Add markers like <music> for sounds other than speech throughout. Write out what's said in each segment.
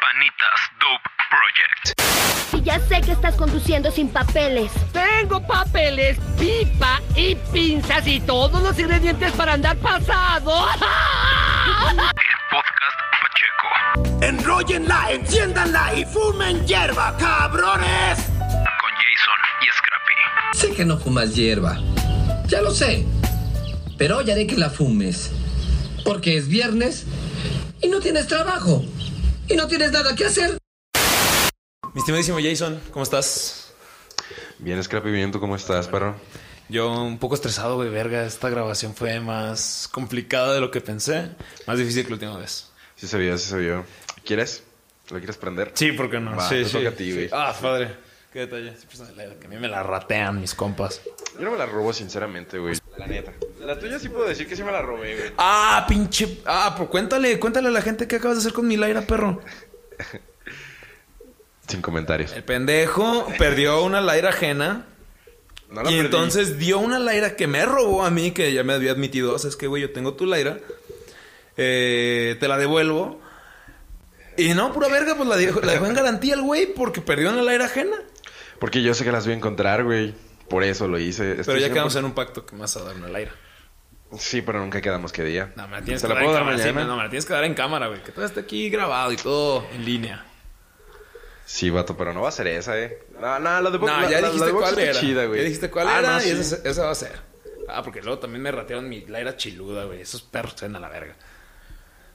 Panitas Dope Project. Y ya sé que estás conduciendo sin papeles. Tengo papeles, pipa y pinzas y todos los ingredientes para andar pasado. <laughs> El podcast Pacheco. Enróllenla, enciéndanla y fumen hierba, cabrones. Con Jason y Scrappy. Sé que no fumas hierba. Ya lo sé. Pero hoy haré que la fumes. Porque es viernes y no tienes trabajo. Y no tienes nada que hacer. Mi estimadísimo Jason, ¿cómo estás? Bien, Scrappy, bien, ¿tú cómo estás, perro? Yo un poco estresado, güey, verga. Esta grabación fue más complicada de lo que pensé. Más difícil que la última vez. Sí se vio, sí se vio. ¿Quieres? ¿Lo quieres prender? Sí, ¿por qué no? Va, sí, te toca a ti, güey. Ah, padre. Qué detalle. Pues, que a mí me la ratean mis compas. Yo no me la robo, sinceramente, güey. La neta. La tuya sí puedo decir que sí me la robé, güey. Ah, pinche. Ah, pues cuéntale, cuéntale a la gente qué acabas de hacer con mi Laira, perro. Sin comentarios. El pendejo perdió una Laira ajena. No la y perdí. entonces dio una Laira que me robó a mí, que ya me había admitido. O sea, es que, güey, yo tengo tu Laira. Eh, te la devuelvo. Y no, pura verga, pues la dejó, la dejó en garantía el güey porque perdió una Laira ajena. Porque yo sé que las voy a encontrar, güey. Por eso lo hice. Pero ya 100%. quedamos en un pacto que vas a dar una Laira. Sí, pero nunca quedamos qué día. No, me la tienes ¿Te que la dar en puedo dar cámara. sí, mañana? no, me la tienes que dar en cámara, güey. Que todo esté aquí grabado y todo en línea. Sí, vato, pero no va a ser esa, eh. No, no, la de No, la- ya la- la dijiste de box cuál está era. chida, ya dijiste cuál Ah, era no, y sí. esa, esa va a ser. Ah, porque luego también me ratearon mi Laira chiluda, güey. Esos perros se a la verga.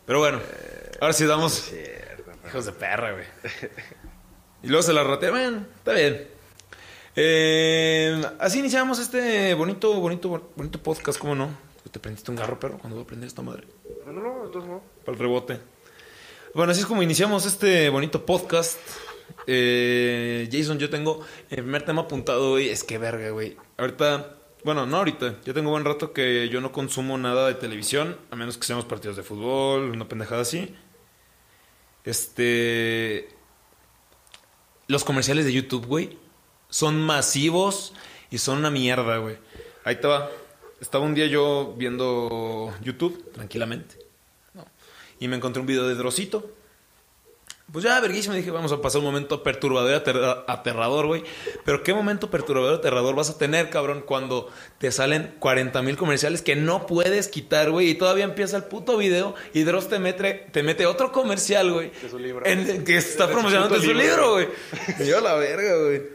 Pero bueno, ahora sí damos. Hijos de perra, güey. Y luego se la ratearon. Bueno, está bien. Eh, así iniciamos este bonito, bonito, bonito podcast, ¿cómo no? ¿Te prendiste un garro, perro, cuando voy a prender esta madre? No, no, no, entonces no. Para el rebote. Bueno, así es como iniciamos este bonito podcast. Eh, Jason, yo tengo el primer tema apuntado hoy. Es que verga, güey. Ahorita, bueno, no ahorita. Ya tengo buen rato que yo no consumo nada de televisión, a menos que seamos partidos de fútbol, una pendejada así. Este. Los comerciales de YouTube, güey, son masivos y son una mierda, güey. Ahí te va. Estaba un día yo viendo YouTube, tranquilamente. ¿no? Y me encontré un video de Drosito. Pues ya, verguísima, dije, vamos a pasar un momento perturbador y aterra- aterrador, güey. Pero qué momento perturbador y aterrador vas a tener, cabrón, cuando te salen 40 mil comerciales que no puedes quitar, güey. Y todavía empieza el puto video y Dross te mete, te mete otro comercial, güey. su libro. En, que está promocionando su libro, güey. <laughs> Dio la verga, güey.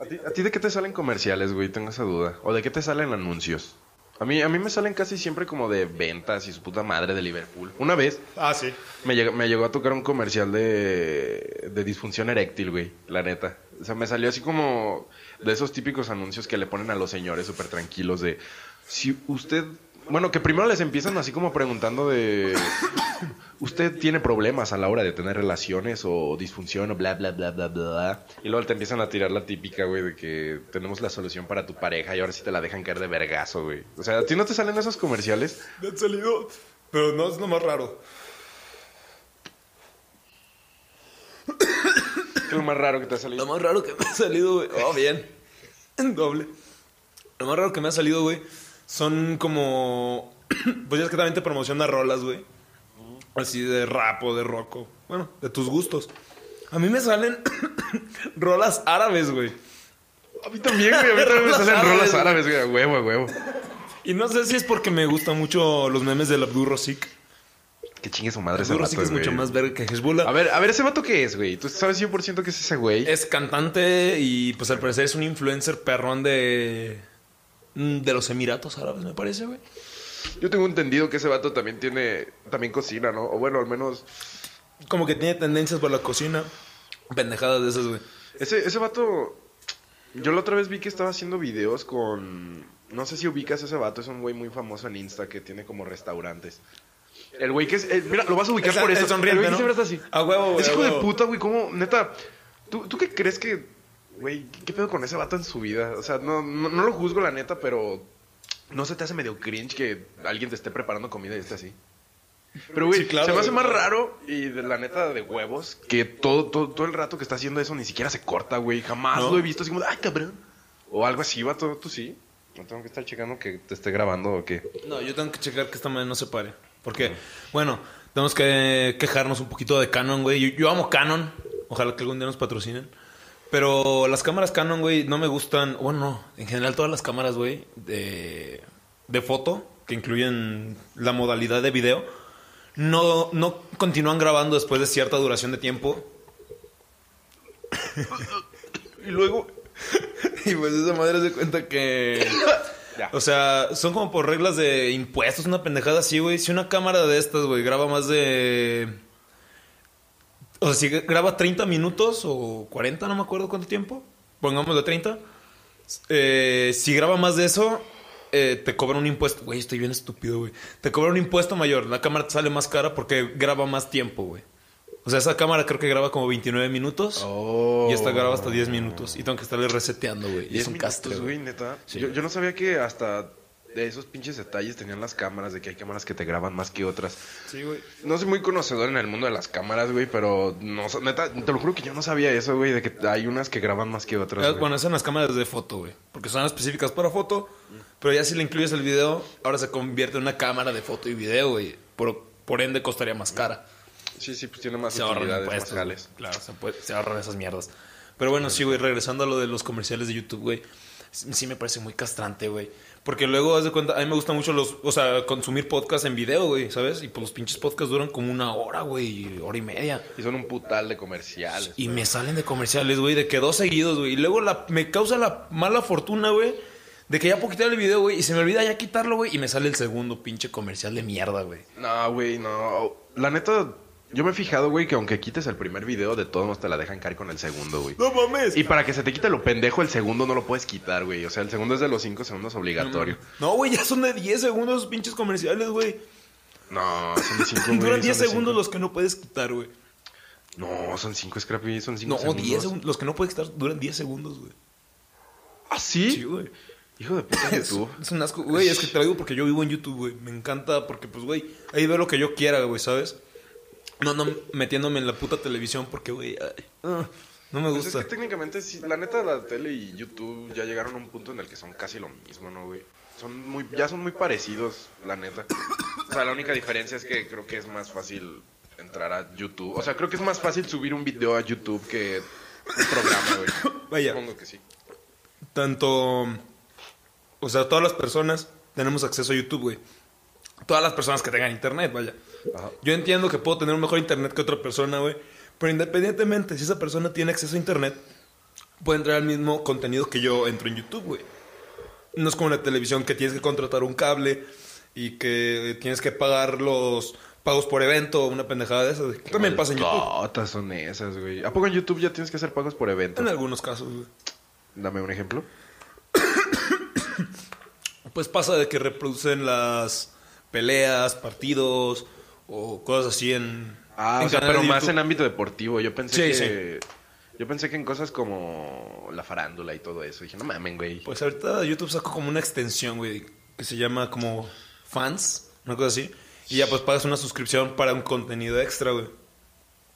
¿A ti, ¿A ti de qué te salen comerciales, güey? Tengo esa duda. ¿O de qué te salen anuncios? A mí, a mí me salen casi siempre como de ventas y su puta madre de Liverpool. Una vez Ah, sí. me llegó, me llegó a tocar un comercial de, de disfunción eréctil, güey. La neta. O sea, me salió así como de esos típicos anuncios que le ponen a los señores súper tranquilos de... Si usted... Bueno, que primero les empiezan así como preguntando de... ¿Usted tiene problemas a la hora de tener relaciones o disfunción o bla, bla, bla, bla, bla? Y luego te empiezan a tirar la típica, güey, de que tenemos la solución para tu pareja y ahora sí te la dejan caer de vergazo, güey. O sea, ¿a ti no te salen esos comerciales? Me han salido, pero no es lo más raro. ¿Qué es lo más raro que te ha salido? Lo más raro que me ha salido, güey. Oh, bien. En <laughs> doble. Lo más raro que me ha salido, güey, son como. <clears throat> Pues ya es que también te promociona rolas, güey. Así de rap o de rock. o- Bueno, de tus gustos. A mí me salen <clears throat> rolas árabes, güey. A mí también, güey. A mí también me <laughs> salen árabes, rolas árabes, güey. A huevo, a huevo. Y no sé si es porque me gustan mucho los memes del Abdur Rosik. Que chingue su madre ese vato, es mucho más verga que Hezbollah. A ver, a ver, ¿ese vato qué es, güey? ¿Tú sabes 100% que es ese güey? Es cantante y pues al parecer es un influencer perrón de. Mm, De los Emiratos Árabes, me parece, güey. Yo tengo entendido que ese vato también tiene... También cocina, ¿no? O bueno, al menos... Como que tiene tendencias por la cocina. Pendejadas de esas, güey. Ese, ese vato... Yo la otra vez vi que estaba haciendo videos con... No sé si ubicas a ese vato. Es un güey muy famoso en Insta que tiene como restaurantes. El güey que es... eh, mira, lo vas a ubicar El- por el eso. sonriente, güey que ¿no? siempre está así. A huevo, güey, Es a hijo de huevo. puta, güey. ¿Cómo? Neta... ¿tú, ¿Tú qué crees que... Güey, ¿qué pedo con ese vato en su vida? O sea, no, no, no lo juzgo, la neta, pero... ¿No se te hace medio cringe que alguien te esté preparando comida y esté así? Pero, güey, Sí, claro, se me hace más raro y de la neta de huevos que todo, todo, todo el rato que está haciendo eso ni siquiera se corta, güey. Jamás ¿No? lo he visto así como, ay, cabrón. O algo así, vato, tú sí. No tengo que estar checando que te esté grabando o qué. No, yo tengo que checar que esta madre no se pare. Porque, bueno, tenemos que quejarnos un poquito de Canon, güey. Yo, yo amo Canon. Ojalá que algún día nos patrocinen. Pero las cámaras Canon, güey, no me gustan. Bueno, no. En general, todas las cámaras, güey, de, de foto, que incluyen la modalidad de video, no, no continúan grabando después de cierta duración de tiempo. <coughs> y luego. <laughs> y pues esa madre se cuenta que. <coughs> O sea, son como por reglas de impuestos, una pendejada así, güey. Si una cámara de estas, güey, graba más de. O sea, si graba 30 minutos o 40, no me acuerdo cuánto tiempo. Pongámosle 30. Eh, si graba más de eso, eh, te cobran un impuesto. Güey, estoy bien estúpido, güey. Te cobran un impuesto mayor. La cámara te sale más cara porque graba más tiempo, güey. O sea, esa cámara creo que graba como 29 minutos. Oh. Y esta graba hasta 10 minutos. Y tengo que estarle reseteando, güey. Y 10 es un castre, güey, güey. neta. Sí. Yo, yo no sabía que hasta de esos pinches detalles tenían las cámaras, de que hay cámaras que te graban más que otras. Sí, güey. No soy muy conocedor en el mundo de las cámaras, güey, pero no, neta, te lo juro que yo no sabía eso, güey, de que hay unas que graban más que otras. Eh, güey. Bueno, esas son las cámaras de foto, güey. Porque son específicas para foto. Pero ya si le incluyes el video, ahora se convierte en una cámara de foto y video, güey. Por, por ende costaría más cara. Sí, sí, pues tiene más Se utilidades, impuestos. más jales. güey. Claro, se, puede- se ahorran esas mierdas. Pero bueno, sí, güey, regresando a lo de los comerciales de YouTube, güey. Sí me parece muy castrante, güey. Porque luego, haz de cuenta, a mí me gustan mucho los, o sea, consumir podcast en video, güey, ¿sabes? Y pues los pinches podcasts duran como una hora, güey, hora y media. Y son un putal de comerciales. Y güey. me salen de comerciales, güey, de que dos seguidos, güey. Y luego la, me causa la mala fortuna, güey, de que ya puedo quitar el video, güey, y se me olvida ya quitarlo, güey, y me sale el segundo pinche comercial de mierda, güey. No, güey, no. La neta, yo me he fijado, güey, que aunque quites el primer video, de todos modos te la dejan caer con el segundo, güey. No mames. Y para que se te quite lo pendejo, el segundo no lo puedes quitar, güey. O sea, el segundo es de los 5 segundos obligatorio. No, güey, ya son de 10 segundos pinches comerciales, güey. No, son de 5, <laughs> güey. Duran 10 son de segundos los que no puedes quitar, güey. No, son 5, Scrappy, son 5 No, segundos. 10 segundos. Los que no puedes quitar duran 10 segundos, güey. ¿Ah, sí? Sí, güey. Hijo de puta <laughs> Es, YouTube. es un asco, güey. Es que te lo digo porque yo vivo en YouTube, güey. Me encanta porque, pues, güey, ahí veo lo que yo quiera, güey, ¿sabes? No, no metiéndome en la puta televisión porque, güey, ay, ah, no me Pues es gusta. que técnicamente, sí, la neta, la tele y YouTube ya llegaron a un punto en el que son casi lo mismo, ¿no, güey? Son muy, ya son muy parecidos, la neta. O sea, la única diferencia es que creo que es más fácil entrar a YouTube. O sea, creo que es más fácil subir un video a YouTube que un programa, güey. <coughs> Vaya. Supongo que sí. Tanto. O sea, todas las personas tenemos acceso a YouTube, güey. Todas las personas que tengan internet, vaya. Ajá. Yo entiendo que puedo tener un mejor internet que otra persona, güey. Pero independientemente, si esa persona tiene acceso a internet, puede entrar al mismo contenido que yo entro en YouTube, güey. No es como la televisión que tienes que contratar un cable y que tienes que pagar los pagos por evento o una pendejada de esas. También pasa en YouTube. Son esas, güey. ¿A poco en YouTube ya tienes que hacer pagos por evento? En algunos casos, güey. Dame un ejemplo. <coughs> Pues pasa de que reproducen las peleas, partidos o cosas así en. Ah, en o sea, canales pero más en ámbito deportivo. Yo pensé Sí, que... Yo pensé que en cosas como la farándula y todo eso. Dije, no mamen, güey. Pues ahorita YouTube sacó como una extensión, güey, que se llama como fans, una cosa así. Y ya pues pagas una suscripción para un contenido extra, güey.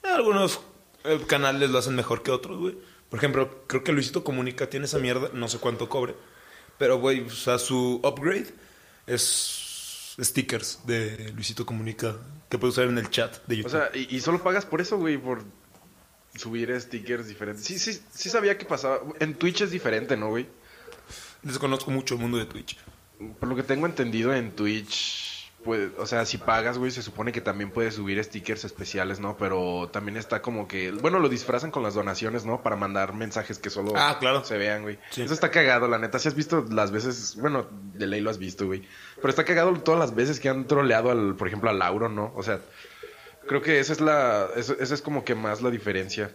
Algunos eh, canales lo hacen mejor que otros, güey. Por ejemplo, creo que Luisito Comunica tiene esa mierda, no sé cuánto cobre. Pero, güey, o sea, su upgrade es stickers de Luisito Comunica que puedes usar en el chat de O YouTube. sea, y, y solo pagas por eso, güey, por subir stickers diferentes. Sí, sí, sí sabía que pasaba. En Twitch es diferente, ¿no, güey? Desconozco mucho el mundo de Twitch. Por lo que tengo entendido en Twitch, pues, o sea, si pagas, güey, se supone que también puedes subir stickers especiales, ¿no? Pero también está como que, bueno, lo disfrazan con las donaciones, ¿no? Para mandar mensajes que solo Ah, claro. se vean, güey. Sí. Eso está cagado, la neta. Si has visto las veces, bueno, de ley lo has visto, güey. Pero está cagado todas las veces que han troleado al, por ejemplo, a Lauro, ¿no? O sea, creo que esa es la, eso- esa es como que más la diferencia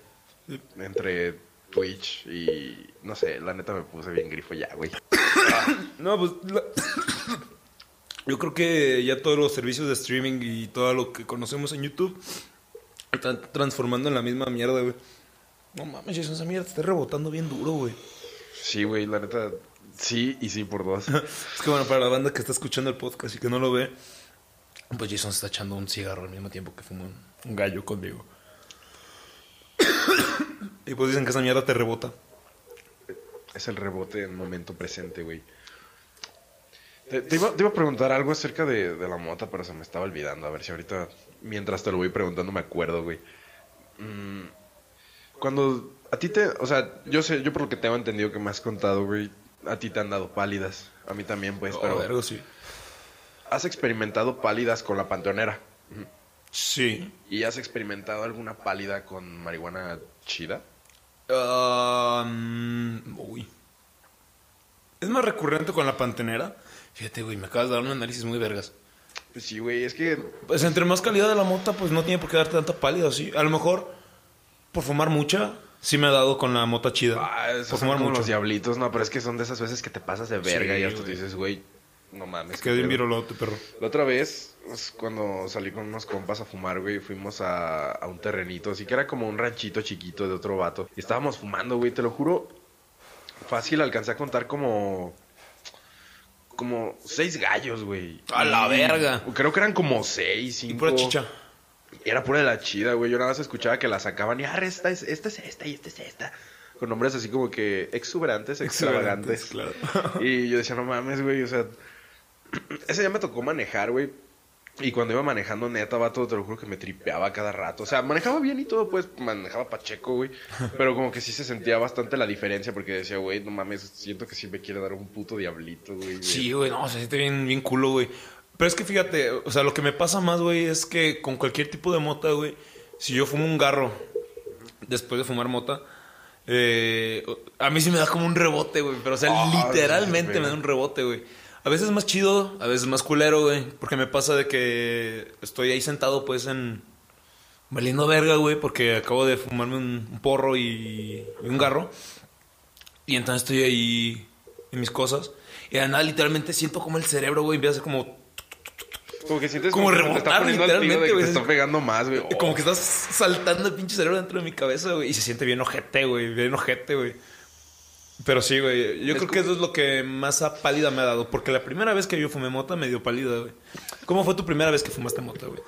entre Twitch y, no sé, la neta me puse bien grifo ya, güey. <coughs> No, pues. la- Yo creo que ya todos los servicios de streaming y todo lo que conocemos en YouTube están transformando en la misma mierda, güey. No mames, Jason, esa mierda te está rebotando bien duro, güey. Sí, güey, la neta, sí y sí por dos. <laughs> Es que bueno, para la banda que está escuchando el podcast y que no lo ve, pues Jason se está echando un cigarro al mismo tiempo que fuma un, un gallo conmigo. <coughs> y pues dicen que esa mierda te rebota. Es el rebote en momento presente, güey. Te, te iba, te iba a preguntar algo acerca de, de la mota, pero se me estaba olvidando. A ver si ahorita mientras te lo voy preguntando me acuerdo, güey. Mm, cuando a ti te, o sea, yo sé, yo por lo que tengo entendido que me has contado, güey, a ti te han dado pálidas, a mí también, pues, Oh, pero vergo, sí. has experimentado pálidas con la panteonera Sí. y has experimentado alguna pálida con marihuana chida. Ah, mm, uy. Es más recurrente con la pantenera. Fíjate, güey, me acabas de dar un análisis muy vergas. Pues sí, güey, es que Pues entre más calidad de la mota, pues no tiene por qué darte tanta pálida, sí. A lo mejor, por fumar mucha, sí me ha dado con la mota chida. ah, esos por son fumar como mucho. los diablitos, no, pero es que son de esas veces que te pasas de verga Sí, y hasta te dices, güey, no mames. Quedé bien virolote, perro. La otra vez, pues, cuando salí con unos compas a fumar, güey, fuimos a, a un terrenito, así que era como un ranchito chiquito de otro vato. Y estábamos fumando, güey, te lo juro. Fácil, alcancé a contar como. Como seis gallos, güey. ¡A la Y verga! Creo que eran como seis, cinco. Y pura chicha. Era pura de la chida, güey. Yo nada más escuchaba que la sacaban y, ah, esta es, esta es esta y esta es esta. Con nombres así como que exuberantes, extravagantes. Claro. Y yo decía, no mames, güey, o sea, <clears throat> ese día me tocó manejar, güey. Y cuando iba manejando, neta, vato, te lo juro que me tripeaba cada rato. O sea, manejaba bien y todo, pues, manejaba pacheco, güey. <laughs> Pero como que sí se sentía bastante la diferencia porque decía, güey, no mames, siento que sí me quiere dar un puto diablito, güey. Sí, güey, no, se siente bien, bien culo, güey. Pero es que fíjate, o sea, lo que me pasa más, güey, es que con cualquier tipo de mota, güey, si yo fumo un garro después de fumar mota, eh, a mí sí me da como un rebote, güey. Pero, o sea, Ah, literalmente me da un rebote, güey. A veces más chido, a veces más culero, güey. Porque me pasa de que estoy ahí sentado, pues, en... Valiendo verga, güey, porque acabo de fumarme un, un porro y, y un garro. Y entonces estoy ahí en mis cosas. Y de nada, literalmente siento como el cerebro, güey, empieza a hacer como... Como que sientes Como está rebotar, literalmente, güey. te está pegando más, güey. Oh. Como que estás saltando el pinche cerebro dentro de mi cabeza, güey. Y se siente bien ojete, güey. Bien ojete, güey. Pero sí, güey. Yo Es creo que eso es lo que más a pálida me ha dado. Porque la primera vez que yo fumé mota me dio pálida, güey. ¿Cómo fue tu primera vez que fumaste mota, güey?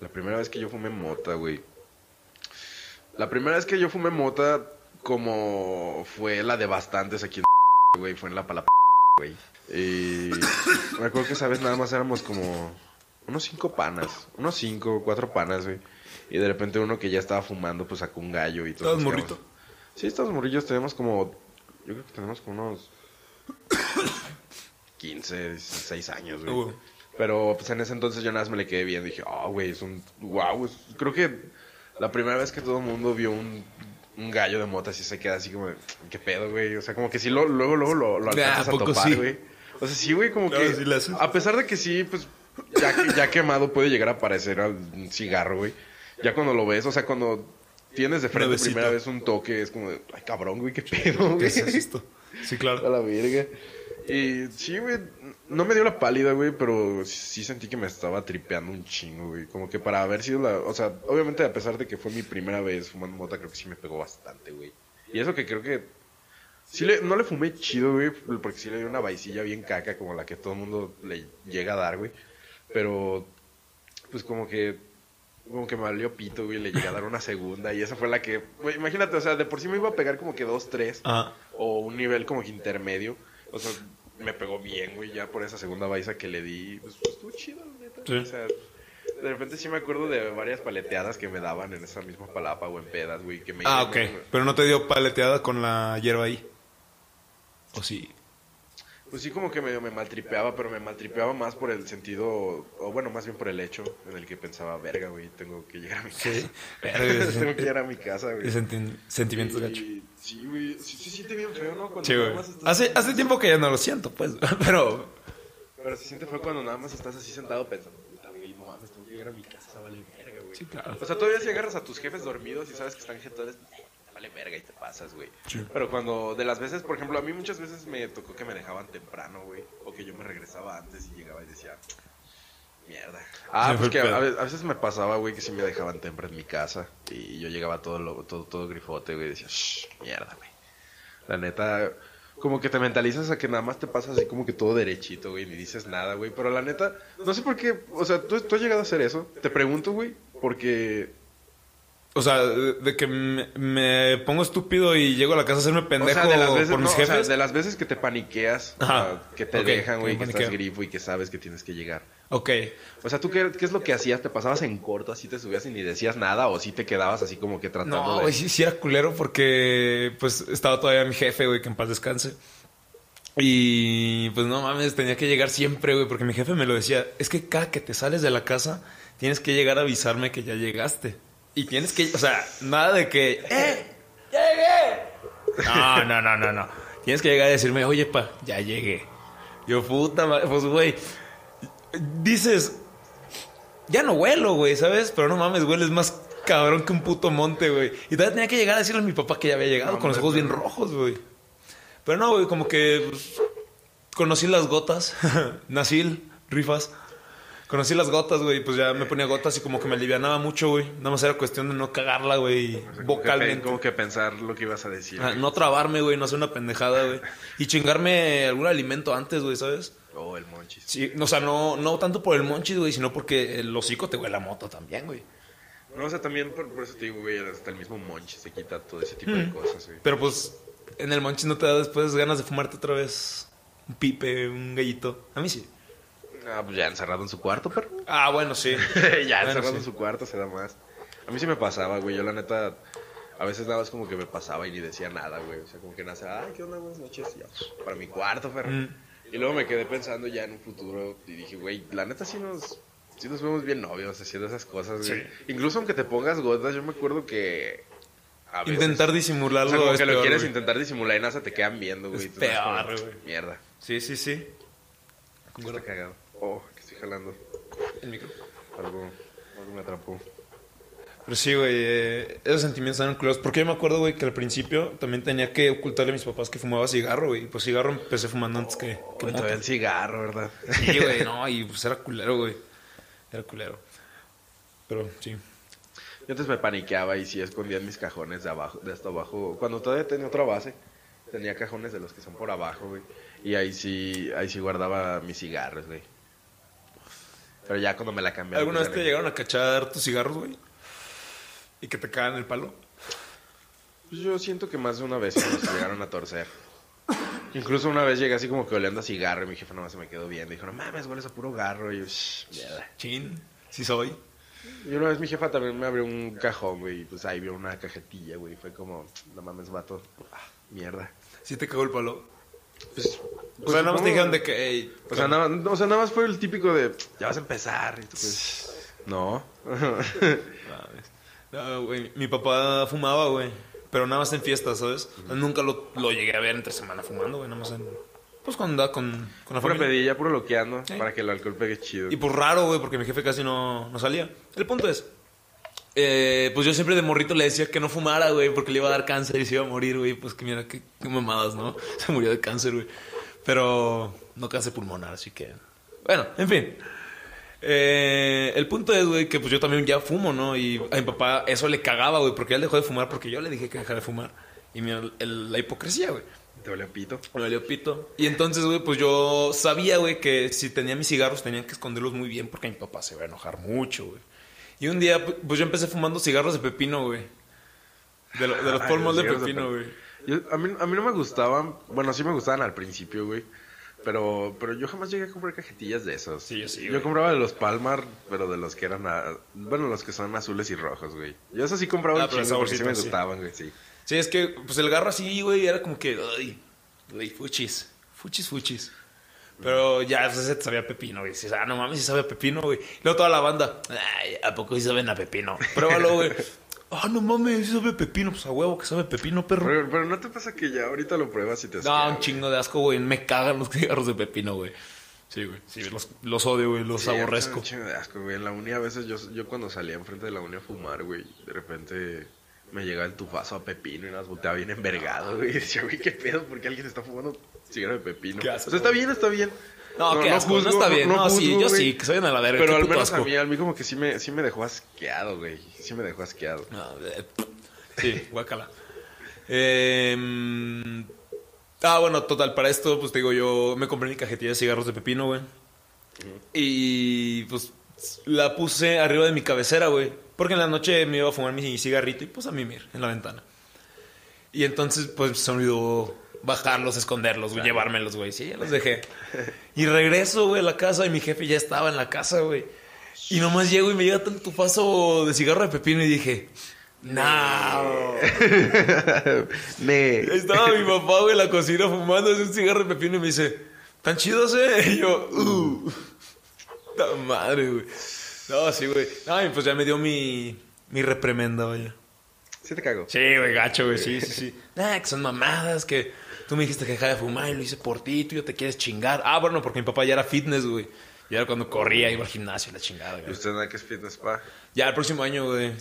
La primera vez que yo fumé mota, güey. La primera vez que yo fumé mota, como fue la de bastantes aquí en <laughs> güey, fue en la palapa, <laughs> güey. Y <coughs> me acuerdo que esa vez nada más éramos como unos cinco panas, unos cinco, cuatro panas, güey. Y de repente uno que ya estaba fumando, pues sacó un gallo y todo. ¿Estabas morrito? Sí, estos morrillos tenemos como, yo creo que tenemos como unos <coughs> 15, 16 años, güey. Güey. Pero pues en ese entonces yo nada más me le quedé viendo y dije, oh, güey, es un. Wow, creo que la primera vez que todo el mundo vio un, un gallo de mota así se queda así como, de, ¿qué pedo, güey? O sea, como que sí, lo, luego, luego lo, lo Ah, alcanzas ¿a topar, sí? güey. O sea, sí, güey, como que. sí a pesar de que sí, pues ya, ya quemado puede llegar a parecer al- un cigarro, güey. Ya cuando lo ves, o sea, cuando tienes de frente Nuevecito. primera vez un toque, es como de, ay, cabrón, güey, qué pedo, ¿Qué güey. es esto? Sí, A claro. la verga. Y sí, güey, no me dio la pálida, güey, pero sí sentí que me estaba tripeando un chingo, güey. Como que para haber sido la... O sea, obviamente a pesar de que fue mi primera vez fumando mota, creo que sí me pegó bastante, güey. Y eso que creo que... Sí le, no le fumé chido, güey, porque sí le dio una vaicilla bien caca, como la que todo el mundo le llega a dar, güey. Pero, pues como que... Como que me valió pito, güey, le llegué a dar una segunda y esa fue la que... güey, imagínate, o sea, de por sí me iba a pegar como que dos, tres Ah, o un nivel como que intermedio. O sea, me pegó bien, güey, ya por esa segunda baiza que le di. Pues, pues, estuvo chido, neta. Sí. O sea, de repente sí me acuerdo de varias paleteadas que me daban en esa misma palapa o en pedas, güey. Que me ah, ok. Pero no te dio paleteada con la hierba ahí. ¿O sí? Pues sí, como que medio me maltripeaba, pero me maltripeaba más por el sentido, o bueno, más bien por el hecho en el que pensaba, verga, güey, tengo que llegar a mi casa. <laughs> <laughs> tengo que llegar a mi casa, güey. Sentimientos gacho. Sí, güey, sí se siente bien feo, ¿no? Cuando Sí, güey. Hace, hace tiempo que ya no lo siento, pues. <laughs> Pero. Pero se siente feo cuando nada más estás así sentado pensando, puta, güey, no mames, tengo que llegar a mi casa, vale verga, güey. Sí, claro. O sea, todavía si agarras a tus jefes dormidos y sabes que están jetones, vale verga y te pasas, güey. Sí. Pero cuando, de las veces, por ejemplo, a mí muchas veces me tocó que me dejaban temprano, güey. O que yo me regresaba antes y llegaba y decía, mierda. Ah, Sí, pues que a, veces me pasaba, güey, que sí me dejaban temprano en mi casa. Y yo llegaba todo, lo- todo, todo grifote, güey, y decía, shh, mierda, güey. La neta, como que te mentalizas a que nada más te pasas así como que todo derechito, güey, ni dices nada, güey. Pero la neta, no sé por qué, o sea, ¿tú, tú has llegado a hacer eso. Te pregunto, güey, porque O sea, de, que me, me pongo estúpido y llego a la casa a hacerme pendejo o sea, de las veces, por mis no, o sea, jefes. de las veces que te paniqueas, o Ajá. sea, que te dejan, güey, que que estás grifo y que sabes que tienes que llegar. Ok. O sea, ¿tú qué, qué es lo que hacías? ¿Te pasabas en corto, así te subías y ni decías nada? ¿O sí te quedabas así como que tratando No, de...? sí, sí era culero porque pues estaba todavía mi jefe, güey, que en paz descanse. Y pues no mames, tenía que llegar siempre, güey, porque mi jefe me lo decía, es que cada que te sales de la casa, tienes que llegar a avisarme que ya llegaste. Y tienes que, o sea, nada de que, ¡eh! ¡Llegué! No, no, no, no, no. Tienes que llegar a decirme, oye, pa, ya llegué. Yo, puta madre, pues, güey, dices, ya no huelo, güey, ¿sabes? Pero no mames, hueles más cabrón que un puto monte, güey. Y todavía tenía que llegar a decirle a mi papá que ya había llegado con los ojos bien rojos, güey. Pero no, güey, como que pues, conocí las gotas. <laughs> Nasil, rifas. Conocí las gotas, güey, pues ya me ponía gotas y como que me alivianaba mucho, güey. Nada más era cuestión de no cagarla, güey, vocalmente. Como que pensar lo que ibas a decir. Ah, no trabarme, güey, no hacer una pendejada, güey. Y chingarme algún alimento antes, güey, ¿sabes? Oh, el monchis. Sí, o sea, no, no tanto por el monchis, güey, sino porque el hocico te huele a moto también, güey. No, o sea, también por, por eso te digo, güey, hasta el mismo monchis se quita todo ese tipo de Mm. cosas, güey. Pero pues en el monchis no te da después ganas de fumarte otra vez un pipe, un gallito. A mí sí. Ah, pues ya encerrado en su cuarto, perro. Ah, bueno, sí. <laughs> ya Bueno, encerrado sí. en su cuarto se da más. A mí sí me pasaba, güey. Yo la neta, a veces nada más como que me pasaba y ni decía nada, güey. O sea, como que nace, ay, ¿qué onda? Buenas noches. Y ya, pues, para mi cuarto, perro. Mm. Y luego me quedé pensando ya en un futuro y dije, güey, la neta sí nos, sí nos vemos bien novios haciendo esas cosas, güey. Sí. Incluso aunque te pongas gotas, yo me acuerdo que... a veces- Intentar O disimularlo sea, como es que lo quieres intentar disimular y nada, se te quedan viendo, güey. Es peor, güey. Mierda. Sí, sí, sí. Está cagado. Oh, que estoy jalando. El micro. Algo, algo me atrapó. Pero sí, güey, eh, esos sentimientos eran culeros. Porque yo me acuerdo, güey, que al principio también tenía que ocultarle a mis papás que fumaba cigarro, güey. Y pues cigarro empecé fumando antes que, que todavía el cigarro, ¿verdad? Sí, güey, <laughs> no, y pues era culero, güey. Era culero. Pero sí. Yo antes me paniqueaba y sí escondía en mis cajones de abajo, de hasta abajo. Cuando todavía tenía otra base, tenía cajones de los que son por abajo, güey. Y ahí sí, ahí sí guardaba mis cigarros, güey. Pero ya cuando me la cambiaron. ¿Alguna pues, vez te llegaron a cachar tus cigarros, güey? Y que te cagan el palo. Pues yo siento que más de una vez los llegaron a torcer. Incluso una vez llegué así como que oliendo a cigarro y mi jefe nomás se me quedó viendo. Dijo, no mames, hueles a puro garro. Y yo, "Shh, mierda". Chin, sí soy. Y una vez mi jefa también me abrió un cajón, güey. Y pues ahí vio una cajetilla, güey. Fue como, no mames, vato. Ah, mierda. Sí te cagó el palo. Pues, o sea, nada más te dijeron de que, ey, O sea, nada, o sea, nada más fue el típico de, ya vas a empezar. Y tú, pues, no. No, <laughs> güey, mi papá fumaba, güey. Pero nada más en fiestas, ¿sabes? Nunca lo, lo llegué a ver entre semana fumando, güey. Nada más en... Pues cuando andaba con, con la Pura familia. pedilla, puro loqueando, Sí. para que el alcohol pegue chido. Y pues raro, güey, porque mi jefe casi no, no salía. El punto es... eh, pues yo siempre de morrito le decía que no fumara, güey, porque le iba a dar cáncer y se iba a morir, güey. Pues que mira, qué, qué mamadas, ¿no? <laughs> Se murió de cáncer, güey. Pero no cáncer pulmonar, así que... Bueno, en fin. Eh, el punto es, güey, que pues yo también ya fumo, ¿no? Y a mi papá eso le cagaba, güey, porque él dejó de fumar porque yo le dije que dejara de fumar. Y mira, el- la hipocresía, güey. Te valió pito. Me valió pito. Y entonces, güey, pues yo sabía, güey, que si tenía mis cigarros tenían que esconderlos muy bien porque mi papá se iba a enojar mucho, güey. Y un día, pu- pues yo empecé fumando cigarros de pepino, güey. De, lo- de los polmos de pepino, pe- güey. A, mí, a mí no me gustaban, bueno, sí me gustaban al principio, güey. Pero, pero yo jamás llegué a comprar cajetillas de esos. Sí, yo sí, Yo güey. compraba de los Palmar, pero de los que eran, a- bueno, los que son azules y rojos, güey. Yo esos sí compraba Ah, pero chingo porque sí me saborcito, sí. gustaban, güey, sí. Sí, es que, pues el garro así, güey, era como que, ay, güey, fuchis, fuchis, fuchis. Pero ya, te sabía pepino, güey. Dices, ah, no mames, sí sabe a pepino, güey. Y luego toda la banda, ay, ¿a poco sí saben a pepino? Pruébalo, güey. Ah, no mames, sí sabe a pepino. Pues a huevo que sabe a pepino, perro. Pero, pero no te pasa que ya ahorita lo pruebas y te No, asquea, un güey? chingo de asco, güey. Me cagan los <laughs> cigarros de pepino, güey. Sí, güey. Sí, los, los odio, güey. Los Sí, aborrezco. Un chingo de asco, güey. En la uni a veces yo, yo cuando salía enfrente de la uni a fumar, güey, de repente me llegaba el tufazo a pepino y nos volteaba bien envergado, güey. <laughs> Y decía, güey, ¿qué pedo? ¿Por qué alguien está fumando cigarro de pepino? Qué asco, o sea, está bien, está bien. No, qué asco, no está bien. No, sí, yo sí, que se vayan a la verga, Pero qué al menos a asco. mí, a mí como que sí me, sí me dejó asqueado, güey. Sí me dejó asqueado. No, sí, guácala. Eh, mm, ah, bueno, total, para esto, pues te digo, yo me compré mi cajetilla de cigarros de pepino, güey. Y pues la puse arriba de mi cabecera, güey. Porque en la noche me iba a fumar mi cigarrito y pues a mimir en la ventana. Y entonces, pues se me olvidó bajarlos, esconderlos, güey, llevármelos, güey. Sí, ya los dejé. <laughs> Y regreso, güey, a la casa y mi jefe ya estaba en la casa, güey. Y nomás llego y me llega tanto tufazo de cigarro de pepino y dije, no. <laughs> Ahí estaba mi papá, güey, en la cocina fumando un cigarro de pepino y me dice, ¿tan chidos, eh? <laughs> Y yo, uh, ta madre, güey. No, sí, güey. Ay, pues ya me dio mi, mi reprimenda, vaya. Sí te cago. Sí, güey, gacho, güey, sí, sí, sí. Nah, que son mamadas, que tú me dijiste que dejara de fumar y lo hice por ti, tú ya te quieres chingar. Ah, bueno, porque mi papá ya era fitness, güey. Ya era cuando corría, iba al gimnasio y la chingada, ¿Y güey. usted nada que es fitness spa? Ya el próximo año, güey.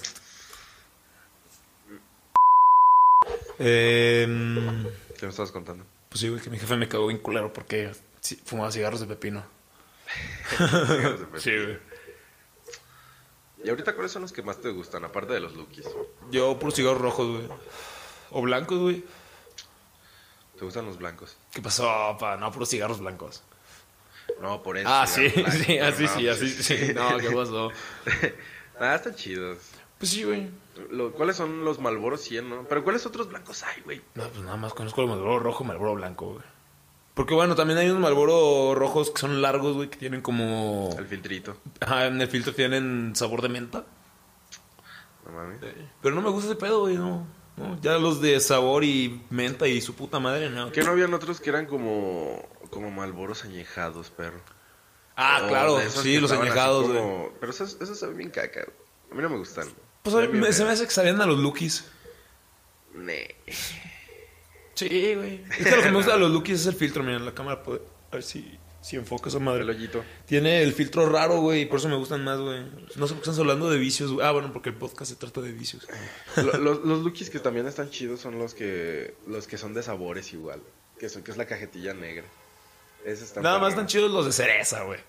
Eh, ¿Qué me estabas contando? pues sí, güey, que mi jefe me cagó bien culero porque fumaba cigarros de pepino. <laughs> Sí, güey. ¿Y ahorita cuáles son los que más te gustan, aparte de los lookies? Yo puros cigarros rojos, güey. O blancos, güey. ¿Te gustan los blancos? ¿Qué pasó, pa? No, puros cigarros blancos. No, por eso. Ah, sí, blancos, sí, así no, sí, pues, así sí. No, ¿qué pasó? Nada, <laughs> están chidos. Pues sí, güey. ¿Cuáles son los Malboro 100, no? Pero ¿cuáles otros blancos hay, güey? No, pues nada más conozco el Malboro rojo y Malboro blanco, güey. Porque bueno, también hay unos Malboro rojos que son largos, güey, que tienen como... El filtrito. Ajá, en el filtro tienen sabor de menta. No mames. Pero no me gusta ese pedo, güey, no. No, ya los de sabor y menta y su puta madre, no. ¿Qué no habían otros que eran como como Malboros añejados, perro? Ah, O claro, sí, que los añejados, güey. como- Pero esos, esos saben bien caca. A mí no me gustan. Pues a mí me- se me hace que sabían a los. Ne. Sí, güey. Es que lo que me gusta de los Lukis es el filtro, miren, la cámara puede... A ver si, si enfoca esa madre. El hoyito. Tiene el filtro raro, güey, y por eso me gustan más, güey. No sé por qué están hablando de vicios, güey. Ah, bueno, porque el podcast se trata de vicios. <laughs> Lo- los, los lookies que también están chidos son los que los que son de sabores igual. Que, son, que es la cajetilla negra. Nada más están chidos los de cereza, güey.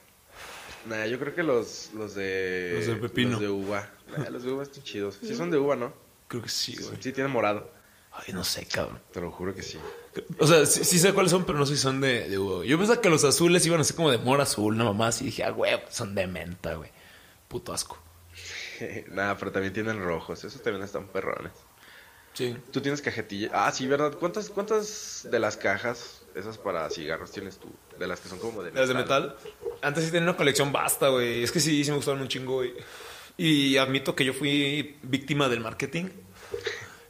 Nah, yo creo que los, los de. Los de pepino. Los de uva. Nah, los de uva están chidos. Sí son de uva, ¿no? Creo que sí, güey. Sí tienen morado. Ay, no sé, cabrón. Te lo juro que sí. O sea, sí, sí sé cuáles son, pero no sé si son de. Yo pensaba que los azules iban a ser como de mora azul, nada más. Y dije, ah, güey, son de menta, güey. Puto asco. <laughs> Nada, pero también tienen rojos. Esos también están perrones. Sí. Tú tienes cajetilla. Ah, sí, ¿verdad? ¿Cuántas, cuántas de las cajas, esas para cigarros, tienes tú? De las que son como de Las de metal. Antes sí tenía una colección basta, güey. Es que sí, sí me gustaron un chingo, güey. Y admito que yo fui víctima del marketing.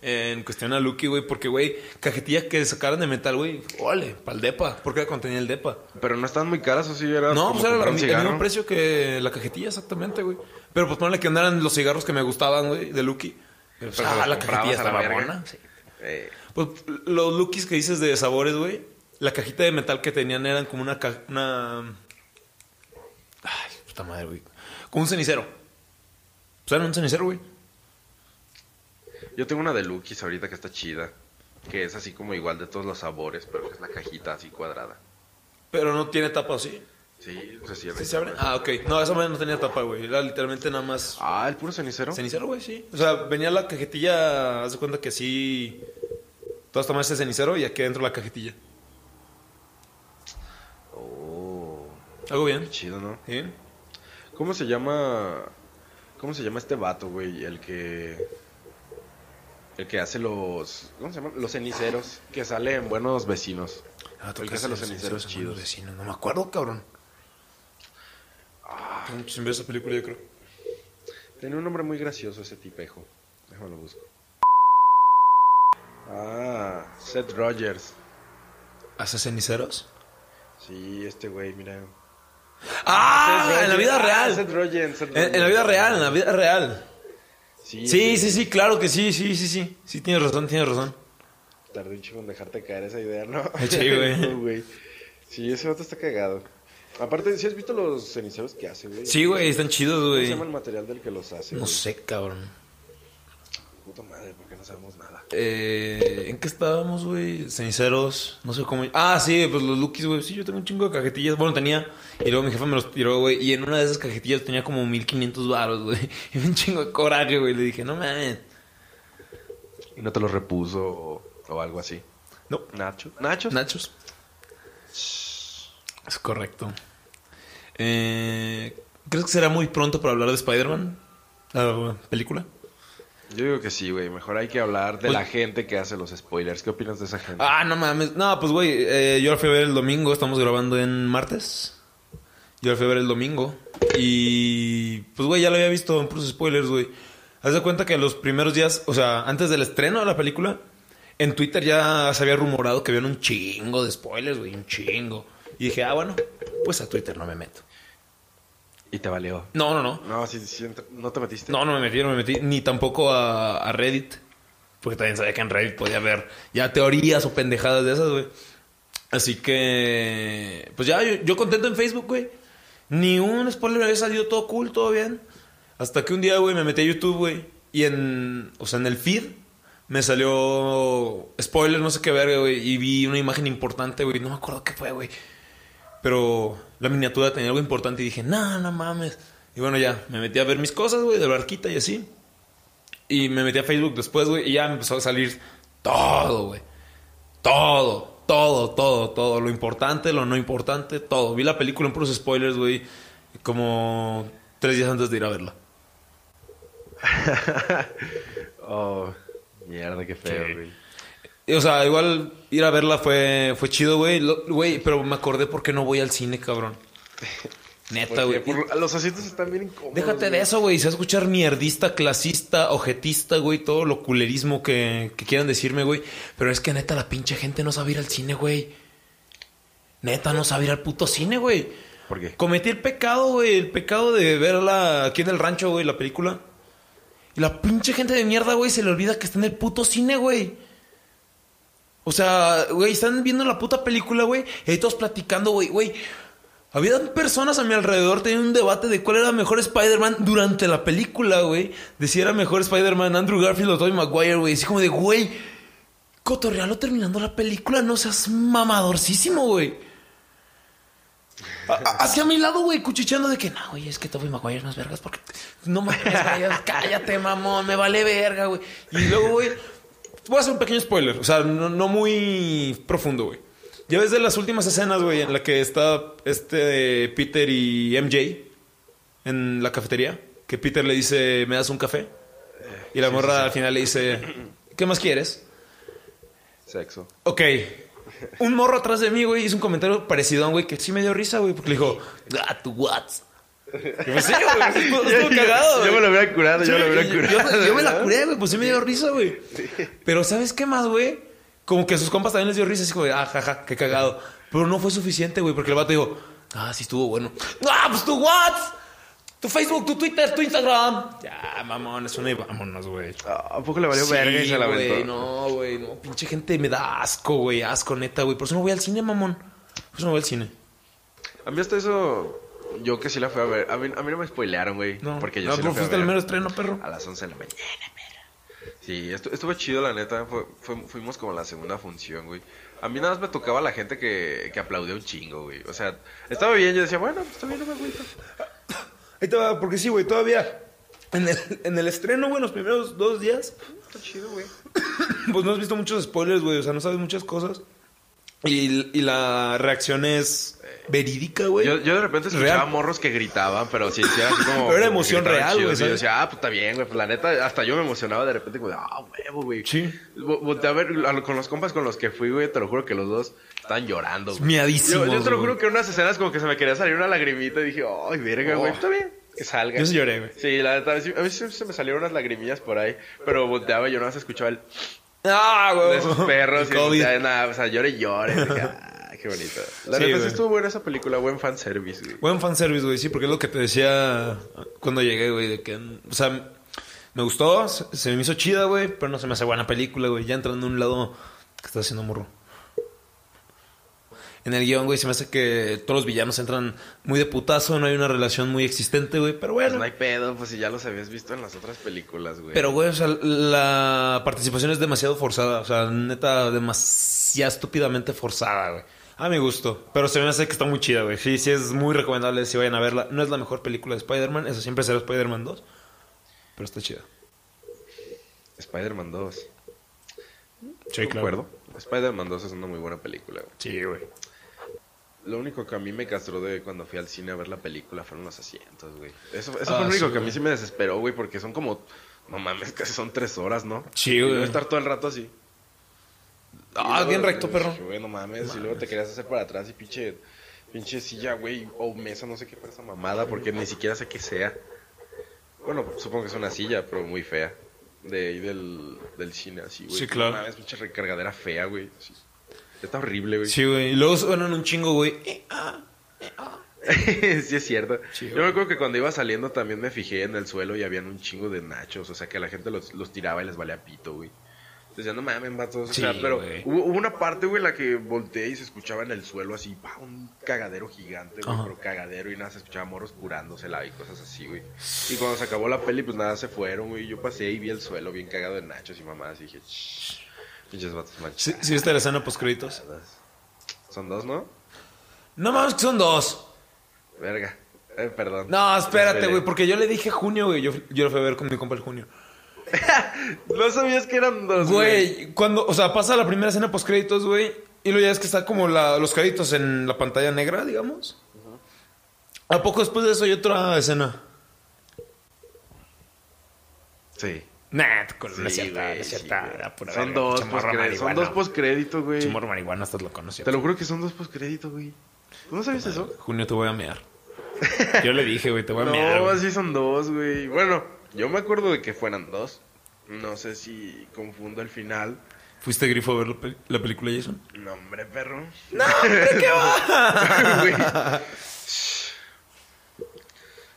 En cuestión a Lucky, güey. Porque, güey, cajetillas que sacaran de metal, güey. Ole, para el depa. Porque contenía el depa. Pero no están muy caras, o sí era. No, pues era el cigarro? mismo precio que la cajetilla, exactamente, güey. Pero pues ponle que no eran los cigarros que me gustaban, güey, de Lucky. Pero, pues, ah, la cajetilla estaba buena. Sí. Eh, Pues los Lukis que dices de sabores, güey. La cajita de metal que tenían eran como una ca- una Ay, puta madre, güey. Como un cenicero. Pues eran un cenicero, güey. Yo tengo una de Lukis ahorita que está chida. Que es así como igual de todos los sabores, pero que es la cajita así cuadrada. Pero no tiene tapa, ¿o ¿sí? Sí, se cierra. ¿Sí se abre? Ah, ok. No, esa madre no tenía tapa, güey. Era literalmente nada más Ah, el puro cenicero. cenicero, güey, sí. O sea, venía la cajetilla, haz de cuenta que así... Todas tomas ese cenicero y aquí adentro la cajetilla. Oh, ¿Algo bien? qué chido, ¿no? ¿Sí? ¿Cómo se llama? ¿Cómo se llama este vato, güey? El que. El que hace los. ¿Cómo se llama? Los ceniceros. Que sale en Buenos Vecinos. Ah, El que hace los ceniceros chidos. Vecinos. No me acuerdo, cabrón. Ah. Tengo sin ver esa película, yo creo. Tiene un nombre muy gracioso ese tipejo. Déjame lo busco. Ah, Seth Rogers. ¿Hace ceniceros? Sí, este güey, mira. ¡Ah! En la vida. Ah, real. Seth Rogen, Seth En, en la vida real, en la vida real. Sí, Sí, sí, sí, claro que sí, sí, sí, sí. Sí, tienes razón, tienes razón. Tardé un chingo en dejarte caer esa idea, ¿no? <laughs> Sí, güey. <laughs> No, güey. Sí, ese vato está cagado. Aparte, ¿sí has visto los ceniceros que hace, güey? Sí, güey, están chidos, ¿Cómo se güey. llama el material del que los hace? No güey? sé, cabrón. Puta madre, porque no sabemos nada. Eh, ¿En qué estábamos, güey? Ceniceros, no sé cómo. Ah, sí, pues los Lukis, güey. Sí, yo tengo un chingo de cajetillas. Bueno, tenía. Y luego mi jefe me los tiró, güey. Y en una de esas cajetillas tenía como 1500 baros, güey. <laughs> Y un chingo de coraje, güey. Le dije, no mames. ¿Y no te los repuso o, o algo así? No. ¿Nacho? ¿Nachos? Nachos. Es correcto. Eh, ¿Crees que será muy pronto para hablar de Spider-Man? La película. Yo digo que sí, güey. Mejor hay que hablar de Pues- la gente que hace los spoilers. ¿Qué opinas de esa gente? Ah, no mames. No, pues güey, eh, yo la fui a ver el domingo, estamos grabando en martes. Yo la fui a ver el domingo. Y pues güey, ya lo había visto en puros spoilers, güey. Haz de cuenta que los primeros días, o sea, antes del estreno de la película, en Twitter ya se había rumorado que habían un chingo de spoilers, güey, un chingo. Y dije, ah, bueno, pues a Twitter no me meto. Y te valió. No, no, no. No, sí, sí, no te metiste. No, no me metí, no me metí. Ni tampoco a, a Reddit. Porque también sabía que en Reddit podía haber ya teorías o pendejadas de esas, güey. Así que... Pues ya, yo, yo contento en Facebook, güey. Ni un spoiler había salido todo cool, todo bien. Hasta que un día, güey, me metí a YouTube, güey. Y en... O sea, en el feed me salió... Spoiler, no sé qué verga, güey. Y vi una imagen importante, güey. No me acuerdo qué fue, güey. Pero la miniatura tenía algo importante y dije, no, no mames. Y bueno, ya, me metí a ver mis cosas, güey, de barquita y así. Y me metí a Facebook después, güey, y ya me empezó a salir todo, güey. Todo, todo, todo, todo. Lo importante, lo no importante, todo. Vi la película en puros spoilers, güey, como tres días antes de ir a verla. <laughs> Oh, mierda, qué feo, güey. O sea, igual ir a verla fue, fue chido, güey. Güey, pero me acordé por qué no voy al cine, cabrón. <laughs> Neta, Porque güey. los asientos están bien incómodos. Déjate de eso, güey. Se va a escuchar mierdista, clasista, objetista, güey. Todo lo culerismo que, que quieran decirme, güey. Pero es que neta, la pinche gente no sabe ir al cine, güey. Neta, no sabe ir al puto cine, güey. ¿Por qué? Cometí el pecado, güey. El pecado de verla aquí en el rancho, güey, la película. Y la pinche gente de mierda, güey, se le olvida que está en el puto cine, güey. O sea, güey, están viendo la puta película, güey. Y todos platicando, güey, güey. Había personas a mi alrededor teniendo un debate de cuál era mejor Spider-Man durante la película, güey. De si era mejor Spider-Man Andrew Garfield o Tobey Maguire, güey. Así como de, güey, cotorrealo terminando la película, no seas mamadorcísimo, güey. Hacia mi lado, güey, cuchicheando de que, no, güey, es que Tobey Maguire es más vergas porque... No mames, cállate, mamón, me vale verga, güey. Y luego, güey, voy a hacer un pequeño spoiler, o sea, no, no muy profundo, güey. Ya ves de las últimas escenas, güey, en la que está este Peter y MJ en la cafetería, que Peter le dice, ¿me das un café? Y la morra al final le dice, ¿qué más quieres? Sexo. Ok. Un morro atrás de mí, güey, hizo un comentario parecido a un güey que sí me dio risa, güey, porque le dijo, "Ah, tu what? Pues sí, güey, estuvo, estuvo <laughs> cagado, Yo me güey. lo hubiera curado, yo me lo hubiera yo- curado. Yo, yo me la curé, güey, pues sí me dio risa, güey. Pero ¿sabes qué más, güey? Como que a sus compas también les dio risa, así como ah, jaja, qué cagado. Pero no fue suficiente, güey, porque el vato dijo, ah, sí estuvo bueno. Ah, pues tu what? Tu Facebook, tu Twitter, tu Instagram. Ya, mamón, es una y vámonos, güey. Ah, ¿A poco le valió Sí, verga y se la aventó? no, güey, no, pinche gente me da asco, güey, asco, neta, güey. Por eso no voy al cine, mamón. Por eso no voy al cine. A mí hasta eso, yo que sí la fui a ver. A mí, a mí no me spoilearon, güey. No, porque yo no, sí pero la fui a fuiste al ver mero estreno, perro. a las 11 de la mañana. Sí, estu- estuvo chido, la neta. Fue- fue- fuimos como la segunda función, güey. A mí nada más me tocaba la gente que, que aplaudía un chingo, güey. O sea, estaba bien, yo decía, bueno, pues está bien, no me agüito. Ahí te va, porque sí, güey, todavía. En el, en el estreno, güey, los primeros dos días, Está chido, güey. <coughs> pues no has visto muchos spoilers, güey. O sea, no sabes muchas cosas. Y, y la reacción es verídica, güey. Yo, yo de repente escuchaba Real. morros que gritaban, pero sí, sí era así como. <laughs> Pero era emoción real, güey, Yo decía, ah, pues está bien, güey. Pues la neta, hasta yo me emocionaba de repente, como, de, ah, huevo, güey. Sí. Vo- Volteé a ver a con los compas con los que fui, güey. Te lo juro que los dos estaban llorando, güey. Miadísimos, Yo, yo te lo juro que en unas escenas como que se me quería salir una lagrimita y dije, ay, verga, güey. Oh. Está bien, que salga. Yo sí lloré, güey. Sí, la neta, a mí se me salieron unas lagrimillas por ahí. Pero volteaba y yo nada más escuchaba el Ah, güey. de esos perros. Y COVID. volteaba, nada, o sea, llore y llore. Ah, qué bonito. La Sí, neta, sí estuvo buena esa película. Buen fanservice, güey. Buen fanservice, güey, sí, porque es lo que te decía cuando llegué, güey, de que, o sea, me gustó, se, se me hizo chida, güey, pero no se me hace buena película, güey, ya entrando en un lado que está haciendo morro. En el guion, güey, se me hace que todos los villanos entran muy de putazo, no hay una relación muy existente, güey, pero Pues bueno. no hay pedo, pues si ya los habías visto en las otras películas, güey. Pero, güey, o sea, la participación es demasiado forzada, o sea, neta, demasiado estúpidamente forzada, güey. A mi gusto, pero se me hace que está muy chida, güey. Sí, sí, es muy recomendable si vayan a verla. No es la mejor película de Spider-Man, eso siempre será Spider-Man 2, pero está chida. Spider-Man 2. Sí, Concuerdo. Spider-Man 2 es una muy buena película, güey. Sí, güey. Lo único que a mí me castró de cuando fui al cine a ver la película fueron los asientos, güey. Eso, eso Ah, fue lo único sí, que a mí sí me desesperó, güey, porque son como... No mames, casi son tres horas, ¿no? Sí, Y güey. estar todo el rato así. Ah, Y bien recto, perro. Güey, no mames. Y luego te querías hacer para atrás y pinche, pinche silla, güey, o mesa, no sé qué fue esa mamada, porque ni siquiera sé qué sea. Bueno, supongo que es una silla, pero muy fea. De ahí del, del cine, así, güey. Sí, claro. No mames, pinche recargadera fea, güey. Sí. Está horrible, güey. Sí, güey. Y luego suenan un chingo, güey. Eh, ah. <laughs> sí, es cierto. Sí, Yo me acuerdo que cuando iba saliendo también me fijé en el suelo y habían un chingo de nachos. O sea, que la gente los, los tiraba y les valía pito, güey. Decía, no mames, vatos. O Sí, sea, pero hubo, hubo una parte, güey, en la que volteé y se escuchaba en el suelo así, pa, un cagadero gigante, güey, pero cagadero y nada, se escuchaba moros curándosela y cosas así, güey. Y cuando se acabó la peli, pues nada, se fueron, güey. Yo pasé y vi el suelo bien cagado de nachos y mamás y dije, "Shh, pinches vatos. ¿Sí, sí viste la escena post créditos? Son dos, ¿no? No mames, que son dos. Verga. Eh, perdón. No, espérate, güey, porque yo le dije junio, güey. Yo, yo lo fui a ver con mi compa el junio. <laughs> No sabías que eran dos, Güey, cuando, o sea, pasa la primera escena post créditos, güey. Y luego ya es que está como la- los créditos en la pantalla negra, digamos. ¿A poco después de eso hay otra escena? Sí. Nah, con no es Sí, cierta, güey, no es sí, cierta. güey. era pura Son verga, dos. Son dos postcréditos, güey. Pinche morro marihuana, estás loco, no es Te cierto. lo juro que son dos postcréditos, güey. ¿Tú no sabías eso? Junio te voy a mear. Yo le dije, güey, te voy a <laughs> mear. No, así son dos, güey. Bueno, yo me acuerdo de que fueran dos. No sé si confundo el final. ¿Fuiste grifo a ver la, pel- la película, Jason? No, hombre, perro. <laughs> No, hombre, ¿qué va? <laughs>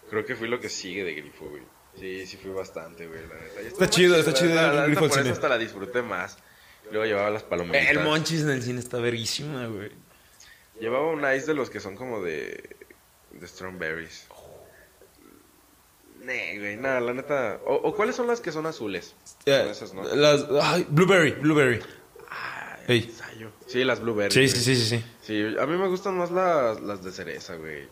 Creo que fui lo que sigue de Grifo, güey. Sí, sí fui bastante, güey, la neta. Está chido, está chido la- la por eso cine. hasta la disfruté más. Luego llevaba las palomitas. El Monchis en el cine está verguísima, güey. Llevaba un ice de los que son como de. de strawberries. Nee, güey, nada, la neta. O, o cuáles son las que son azules? Son esas, ¿no? Las, ay, Blueberry, Blueberry. Ensayo. Sí, las blueberries. Sí, güey. sí, sí, sí, sí. Sí, a mí me gustan más las, las de cereza, güey.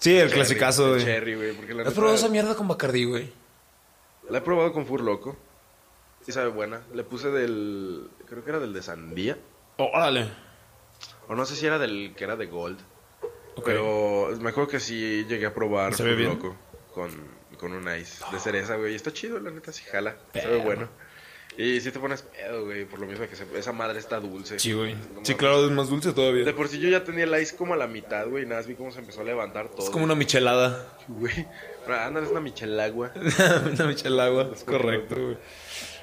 Sí, el Cherry, clasicazo, güey. Cherry, güey. Porque la ¿Has neta- probado esa mierda con Bacardi, güey? La he probado con Fur Loco. Sí sabe buena. Le puse del... Creo que era del de sandía. Órale. O no sé si era del que era de Gold. Pero me acuerdo que sí llegué a probar ¿Y sabe Fur? Loco con, con un ice de cereza, güey. Está chido, la neta, sí jala. Sabe Perro. bueno. Y sí te pones pedo, güey, por lo mismo que se- esa madre está dulce. Sí, güey. No Sí, claro, es más dulce todavía. De por sí yo ya tenía el ice como a la mitad, güey. y Nada más vi cómo se empezó a levantar todo. Es como una michelada. Güey. Anda, es una michelagua. <laughs> una michelagua, es correcto, güey.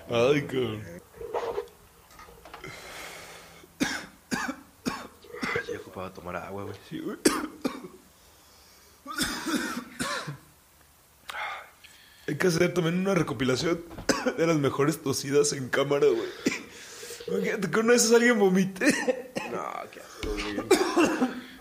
Ay, cabrón. Ya ocupaba tomar agua, güey. Sí, güey. Hay que hacer también una recopilación <coughs> de las mejores tosidas en cámara, güey. Imagínate que una vez alguien vomite. <coughs> No, qué asco,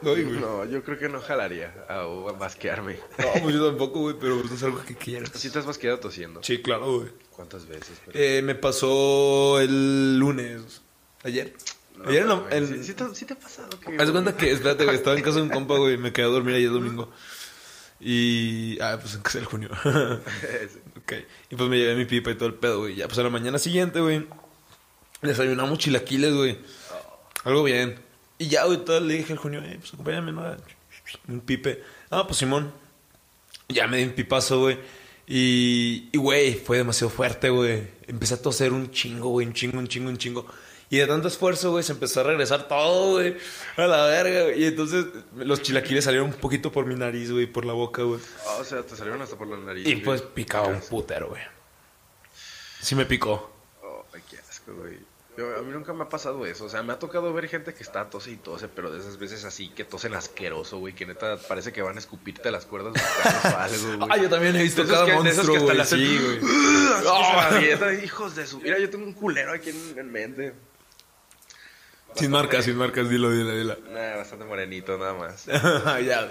güey. Güey. No, yo creo que no jalaría a, a basquearme. No, pues yo tampoco, güey, pero no es algo que quiero. ¿Sí te has basqueado tosiendo? Sí, claro, güey. ¿Cuántas veces? Pero- Eh, me pasó el lunes. ¿Ayer? No, Ayer en la- güey, en- ¿Sí, sí te, sí te ha pasado que... Haz de cuenta que, espérate, güey, estaba en casa de un compa, güey, me quedé a dormir ayer domingo. Y. Ah, pues en casa del junio. <laughs> ok. Y pues me llevé mi pipa y todo el pedo, güey. Ya, pues a la mañana siguiente, güey. Desayunamos chilaquiles, güey. Algo bien. Y ya, güey, todo le dije al junio, eh, pues acompáñame, ¿no? Un pipe. Ah, pues Simón. Ya me di un pipazo, güey. Y, y, güey, fue demasiado fuerte, güey. Empecé a toser un chingo, güey, un chingo, un chingo, un chingo. Y de tanto esfuerzo, güey, se empezó a regresar todo, güey. A la verga, güey. Y entonces los chilaquiles salieron un poquito por mi nariz, güey, por la boca, güey. Ah, o sea, te salieron hasta por la nariz. Y güey. pues picaba un putero, güey. Sí me picó. Oh, ay, qué asco, güey. Yo- a mí nunca me ha pasado eso. O sea, me ha tocado ver gente que está tose y tose, pero de esas veces así que tosen asqueroso, güey. Que neta parece que van a escupirte las cuerdas <laughs> vocales güey. Ah, yo también he visto De esos cada que- de esos monstruo, que hasta güey. Sí, avientan, <laughs> hijos de su. Mira, yo tengo un culero aquí en, en mente. Sin marcas, sin marcas, dilo, dilo, dilo. Nah, bastante morenito, nada más. <laughs> ya. <laughs>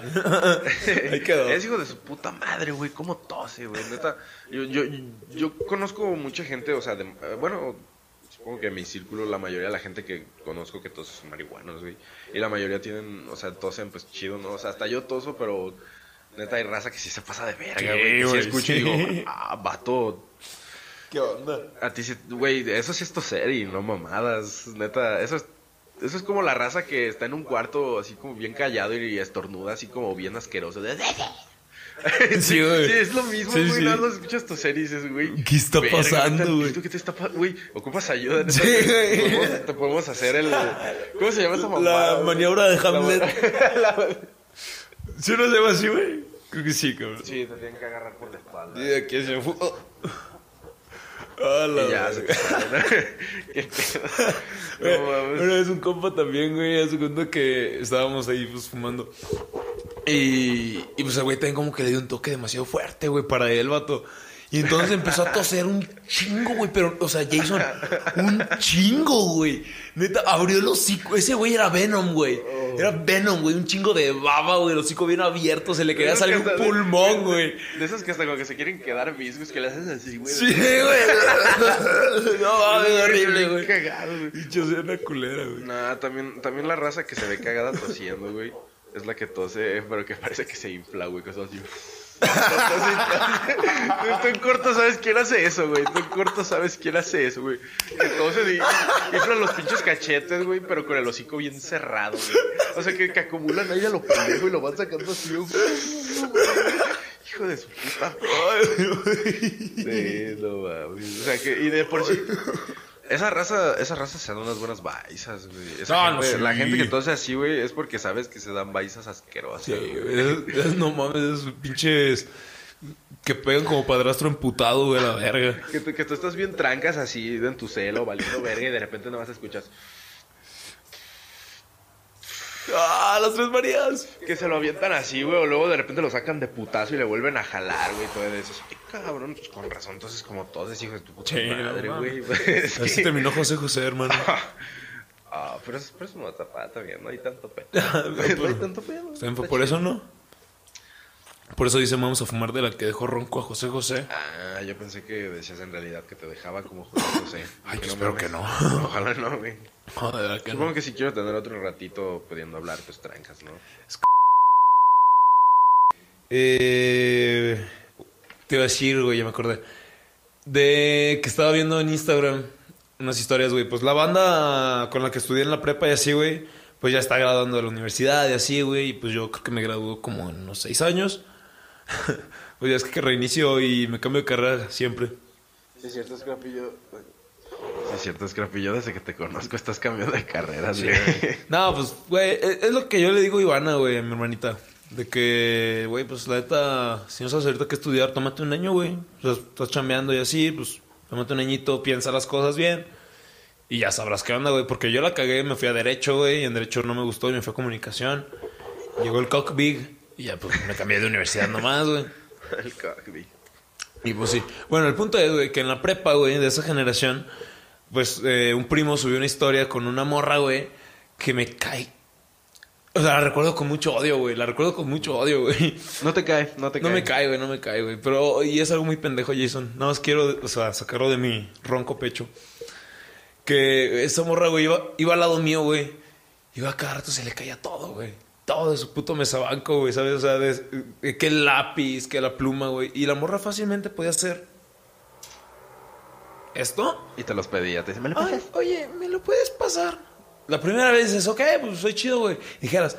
Ahí quedó. Es hijo de su puta madre, güey. ¿Cómo tose, güey? Neta. Yo, yo, yo conozco mucha gente, o sea, de, bueno, supongo que en mi círculo la mayoría de la gente que conozco que tose son marihuanos, güey. Y la mayoría tienen, o sea, tosen pues chido, ¿no? O sea, hasta yo toso, pero neta hay raza que sí se pasa de verga, güey. Sí güey, escucho sí. y digo, ah, vato. ¿Qué onda? A ti sí, güey, eso sí es toser y no mamadas. Neta, eso es Eso es como la raza que está en un cuarto así como bien callado y estornuda así como bien asqueroso. de- <laughs> Sí, güey. Sí, es lo mismo, Sí, güey. sí. Nada escuchas tus series güey. ¿Qué está verga, pasando, ¿qué güey? ¿Qué te está pasando? Güey, ocupas ayuda. Sí, te- güey. te podemos- Te podemos hacer el. ¿Cómo se llama esa mamada? La güey? maniobra de Hamlet. <laughs> la- ¿Sí no se llama así, güey? Creo que sí, cabrón. Sí, te tienen que agarrar por la espalda. Y aquí hacia afu- oh. Ah, la Y ya, se. <laughs> Qué pedo. No mames. Una vez un compa también, güey, hace cuenta que estábamos ahí pues fumando. Y, y pues el güey también como que le dio un toque demasiado fuerte, güey, para él, vato. Y entonces empezó a toser un chingo, güey, pero, o sea, Jason, un chingo, güey. Neta, abrió el hocico. Ese güey era Venom, güey. Era Venom, güey, un chingo de baba, güey, el hocico bien abierto, se le quería salir que un pulmón, güey. De esos que hasta como que se quieren quedar viscos, que le haces así, güey. Sí, güey. <laughs> No, mames, horrible, güey. Cagado, güey. Dicho sea una culera, güey. Nah, también, también la raza que se ve cagada tosiendo, güey. Es la que tose, pero que parece que se infla, güey. Cosas así. Tú en corto sabes quién hace eso, güey. Tú en corto sabes quién hace eso, güey. Y inflan los pinches cachetes, güey, pero con el hocico bien cerrado, güey. O sea, que, que acumulan aire a lo pendejo y lo van sacando así, güey. Hijo de su puta. Sí, no mames. O sea, que, y de por sí. Esa raza, esa raza se dan unas buenas baisas, güey. Esa No, no, gente- sí. La gente que tose así, güey, es porque sabes que se dan baisas asquerosas. Sí. Es- es- no mames, esos pinches que pegan como padrastro emputado, güey, a la verga. Que, tú- que tú estás bien trancas así en tu celo, valiendo verga, y de repente no vas a escuchar. ¡Ah, las tres Marías! Que se lo avientan así, güey, o luego de repente lo sacan de putazo y le vuelven a jalar, güey, todo eso. Ay, cabrón, pues con razón, entonces como todos es hijo de tu puta Sí, madre, güey. Es Así <laughs> que- terminó José José, hermano. <laughs> Ah, pero eso, pero eso no tapa también, no hay tanto pedo. <laughs> no hay tanto pedo. Por eso, ¿no? Por eso dice vamos a fumar de la que dejó ronco a José José. Ah, yo pensé que decías en realidad que te dejaba como José José. <laughs> Ay, yo espero que no. <laughs> Ojalá no, güey. Joder, que Supongo no. que si quiero tener otro ratito pudiendo hablar, pues trancas, ¿no? <laughs> Eh, te iba a decir, güey, ya me acordé. De que estaba viendo en Instagram unas historias, güey. Pues la banda con la que estudié en la prepa y así, güey, pues ya está graduando de la universidad y así, güey. Y pues yo creo que me graduó como en unos seis años. <laughs> pues ya es que reinicio y me cambio de carrera siempre. Sí, es cierto, Scrapillo. Sí, es cierto, Scrapillo, desde que te conozco estás cambiando de carrera, güey. No, pues, güey, es, es lo que yo le digo a Ivana, güey, a mi hermanita. De que, güey, pues la neta, si no sabes ahorita qué estudiar, tómate un año, güey. O sea, estás chambeando y así, pues tómate un añito, piensa las cosas bien. Y ya sabrás qué onda, güey. Porque yo la cagué, me fui a Derecho, güey. Y en Derecho no me gustó y me fui a Comunicación. Llegó el Cock Big. Y ya, pues me cambié de universidad nomás, güey. <laughs> El cockpit. Y pues sí. Bueno, el punto es, güey, que en la prepa, güey, de esa generación, pues eh, un primo subió una historia con una morra, güey, que me cae. O sea, la recuerdo con mucho odio, güey. La recuerdo con mucho odio, güey. No te cae, no te No cae. me cae, güey, no me cae, güey. Pero, y es algo muy pendejo, Jason. Nada más quiero, o sea, sacarlo de mi ronco pecho. Que esa morra, güey, iba, iba al lado mío, güey. Iba a cada rato se le caía todo, güey. Todo de su puto mesabanco, güey, ¿sabes? O sea, de- que el lápiz, que la pluma, güey. Y la morra fácilmente podía hacer esto. Y te los pedía, te dice, ¿me lo Ay, oye, ¿me lo puedes pasar? La primera vez dices, ok, pues soy chido, güey. Dijeras,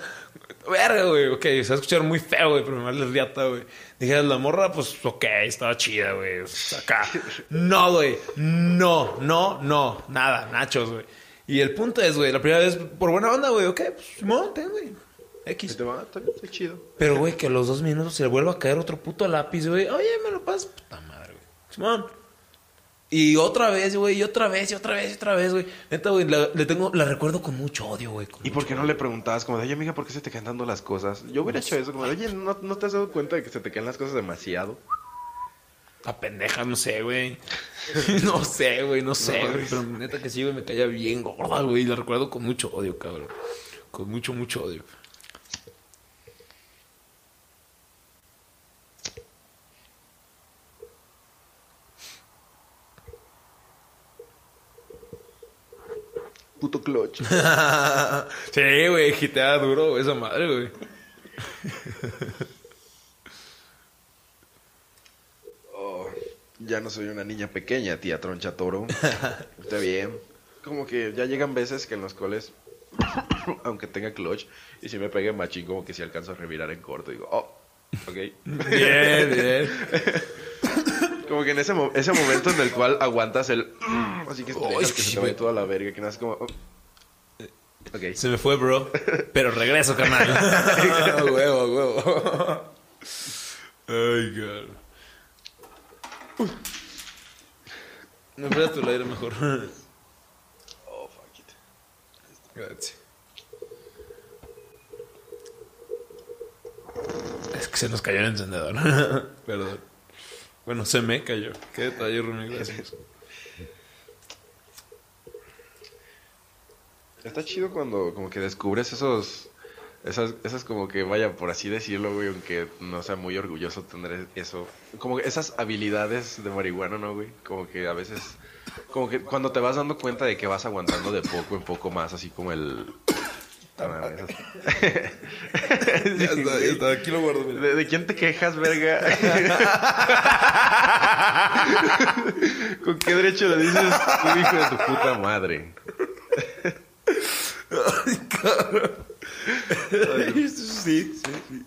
verga, güey, ok, se va a escuchar muy feo, güey, pero me vale riata, güey. Dijeras, la morra, pues ok, estaba chida, güey. Acá. No, güey, no, no, no, nada, nachos, güey. Y el punto es, güey, la primera vez, por buena onda, güey, ok, pues, Simón, ten, güey. X. está está chido. Pero, güey, que a los dos minutos se le vuelva a caer otro puto lápiz, güey. Oye, me lo pasas. Puta madre, güey. Simón. Y otra vez, güey, y otra vez, y otra vez, y otra vez, güey. Neta, güey, la, le tengo, la recuerdo con mucho odio, güey. ¿Y por qué no le preguntabas como de, oye, amiga, ¿por qué se te caen dando las cosas? Yo hubiera hecho eso, como de, oye, ¿no, ¿no te has dado cuenta de que se te caen las cosas demasiado? La pendeja, no sé, güey. <laughs> no sé, güey, no sé, No, güey. Pero neta que sí, güey, me caía bien gorda, güey. Y la recuerdo con mucho odio, cabrón. Con mucho, mucho odio. Puto clutch. <laughs> sí, güey, gitea duro esa madre, güey. Oh, ya no soy una niña pequeña, tía Troncha Toro. <laughs> Está bien. Como que ya llegan veces que en los coles <coughs> aunque tenga clutch. Y si me pegue machín, como que si alcanzo a revirar en corto. Digo, oh, ok. <laughs> Bien, bien. Como que en ese, mo- ese momento en el cual aguantas el... Así que, Ay, dejas que se te güey. toda la verga. Que nace como... oh. Se me fue, bro. Pero regreso, carnal. <laughs> huevo, huevo. Ay, God. Me prestas el aire mejor. <laughs> Oh, fuck it. Gracias. Es que se nos cayó el encendedor. <laughs> Perdón. Bueno, se me cayó. Qué detalle, Rumi. Gracias. Está chido cuando como que descubres esos... Esas, esas como que, vaya, por así decirlo, güey, aunque no sea muy orgulloso tener eso. Como que esas habilidades de marihuana, ¿no, güey? Como que a veces... Como que cuando te vas dando cuenta de que vas aguantando de poco en poco más, así como el... Ah, <laughs> Ya está, ya está. Aquí lo guardo. mira. ¿De, de quién te quejas, verga? <laughs> ¿Con qué derecho le dices tu hijo de tu puta madre? Sí, sí, sí.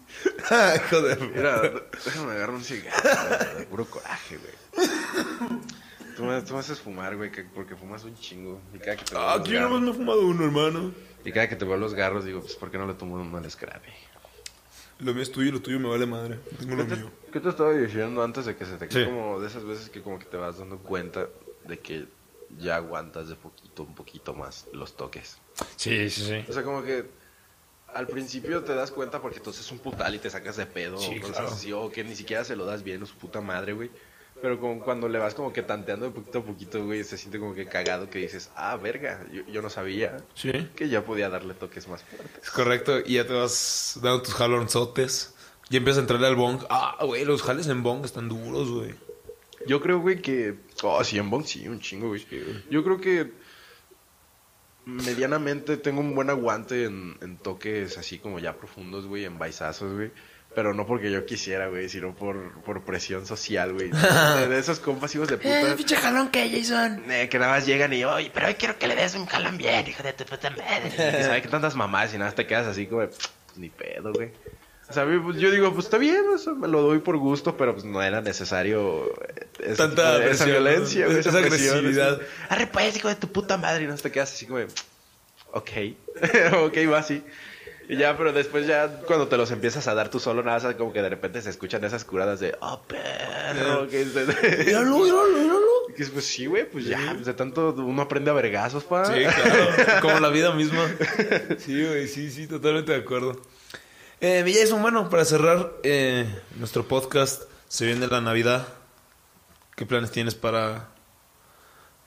Ah, Joder. Mira, déjame agarrar un cigarro, de puro coraje, güey. Tú me, tú me haces fumar, güey, que- porque fumas un chingo. Y cada que te Ah, aquí nomás me he fumado uno, hermano. Y cada que te veo los garros, digo, pues, ¿por qué no le tomo uno al scrappy? Lo mío es tuyo y lo tuyo me vale madre. Tengo lo ¿Qué te, mío. qué te estaba diciendo antes de que se te quede Sí. como de esas veces que como que te vas dando cuenta de que ya aguantas de poquito, un poquito más los toques? Sí, sí, sí. O sea, como que al principio te das cuenta porque entonces es un putal y te sacas de pedo Sí, o cosas claro. así, o que ni siquiera se lo das bien a su puta madre, güey. Pero como cuando le vas como que tanteando de poquito a poquito, güey, se siente como que cagado que dices, ah, verga, yo, yo no sabía Sí. que ya podía darle toques más fuertes. Es correcto. Y ya te vas dando tus jalonzotes. Y empiezas a entrarle al bong. Ah, güey, los jales en bong están duros, güey. Yo creo, güey, que... Oh, sí, en Bong sí, un chingo, güey. Yo creo que medianamente tengo un buen aguante en, en toques así como ya profundos, güey, en baisazos, güey. Pero no porque yo quisiera, güey, sino por, por presión social, güey. <laughs> De, esos compas hijos de puta. pinche jalón que Jason. eh, que nada más llegan y, oye, pero hoy quiero que le des un jalón bien, hijo de tu puta madre. Y sabe que tantas mamás y nada, te quedas así como, "Pff, ni pedo, güey. O sea, pues, yo digo, pues está bien, o sea, me lo doy por gusto, pero pues no era necesario eh, ese Tanta esa presión, violencia, Esa presión, agresividad. así. Arre, pues, hijo de tu puta madre, y no te quedas así como, de, ok, <laughs> ok, va así. Y ya, pero después ya cuando te los empiezas a dar tú solo, nada, más como que de repente se escuchan esas curadas de, oh, perro, que <laughs> Míralo, míralo, míralo. que pues sí, güey, pues ya, pues de tanto uno aprende a vergazos, pa. Sí, claro. <laughs> Como la vida misma. <laughs> Sí, güey, sí, sí, totalmente de acuerdo. Eh, mi Jason, bueno, para cerrar eh, nuestro podcast, se viene la Navidad. ¿Qué planes tienes para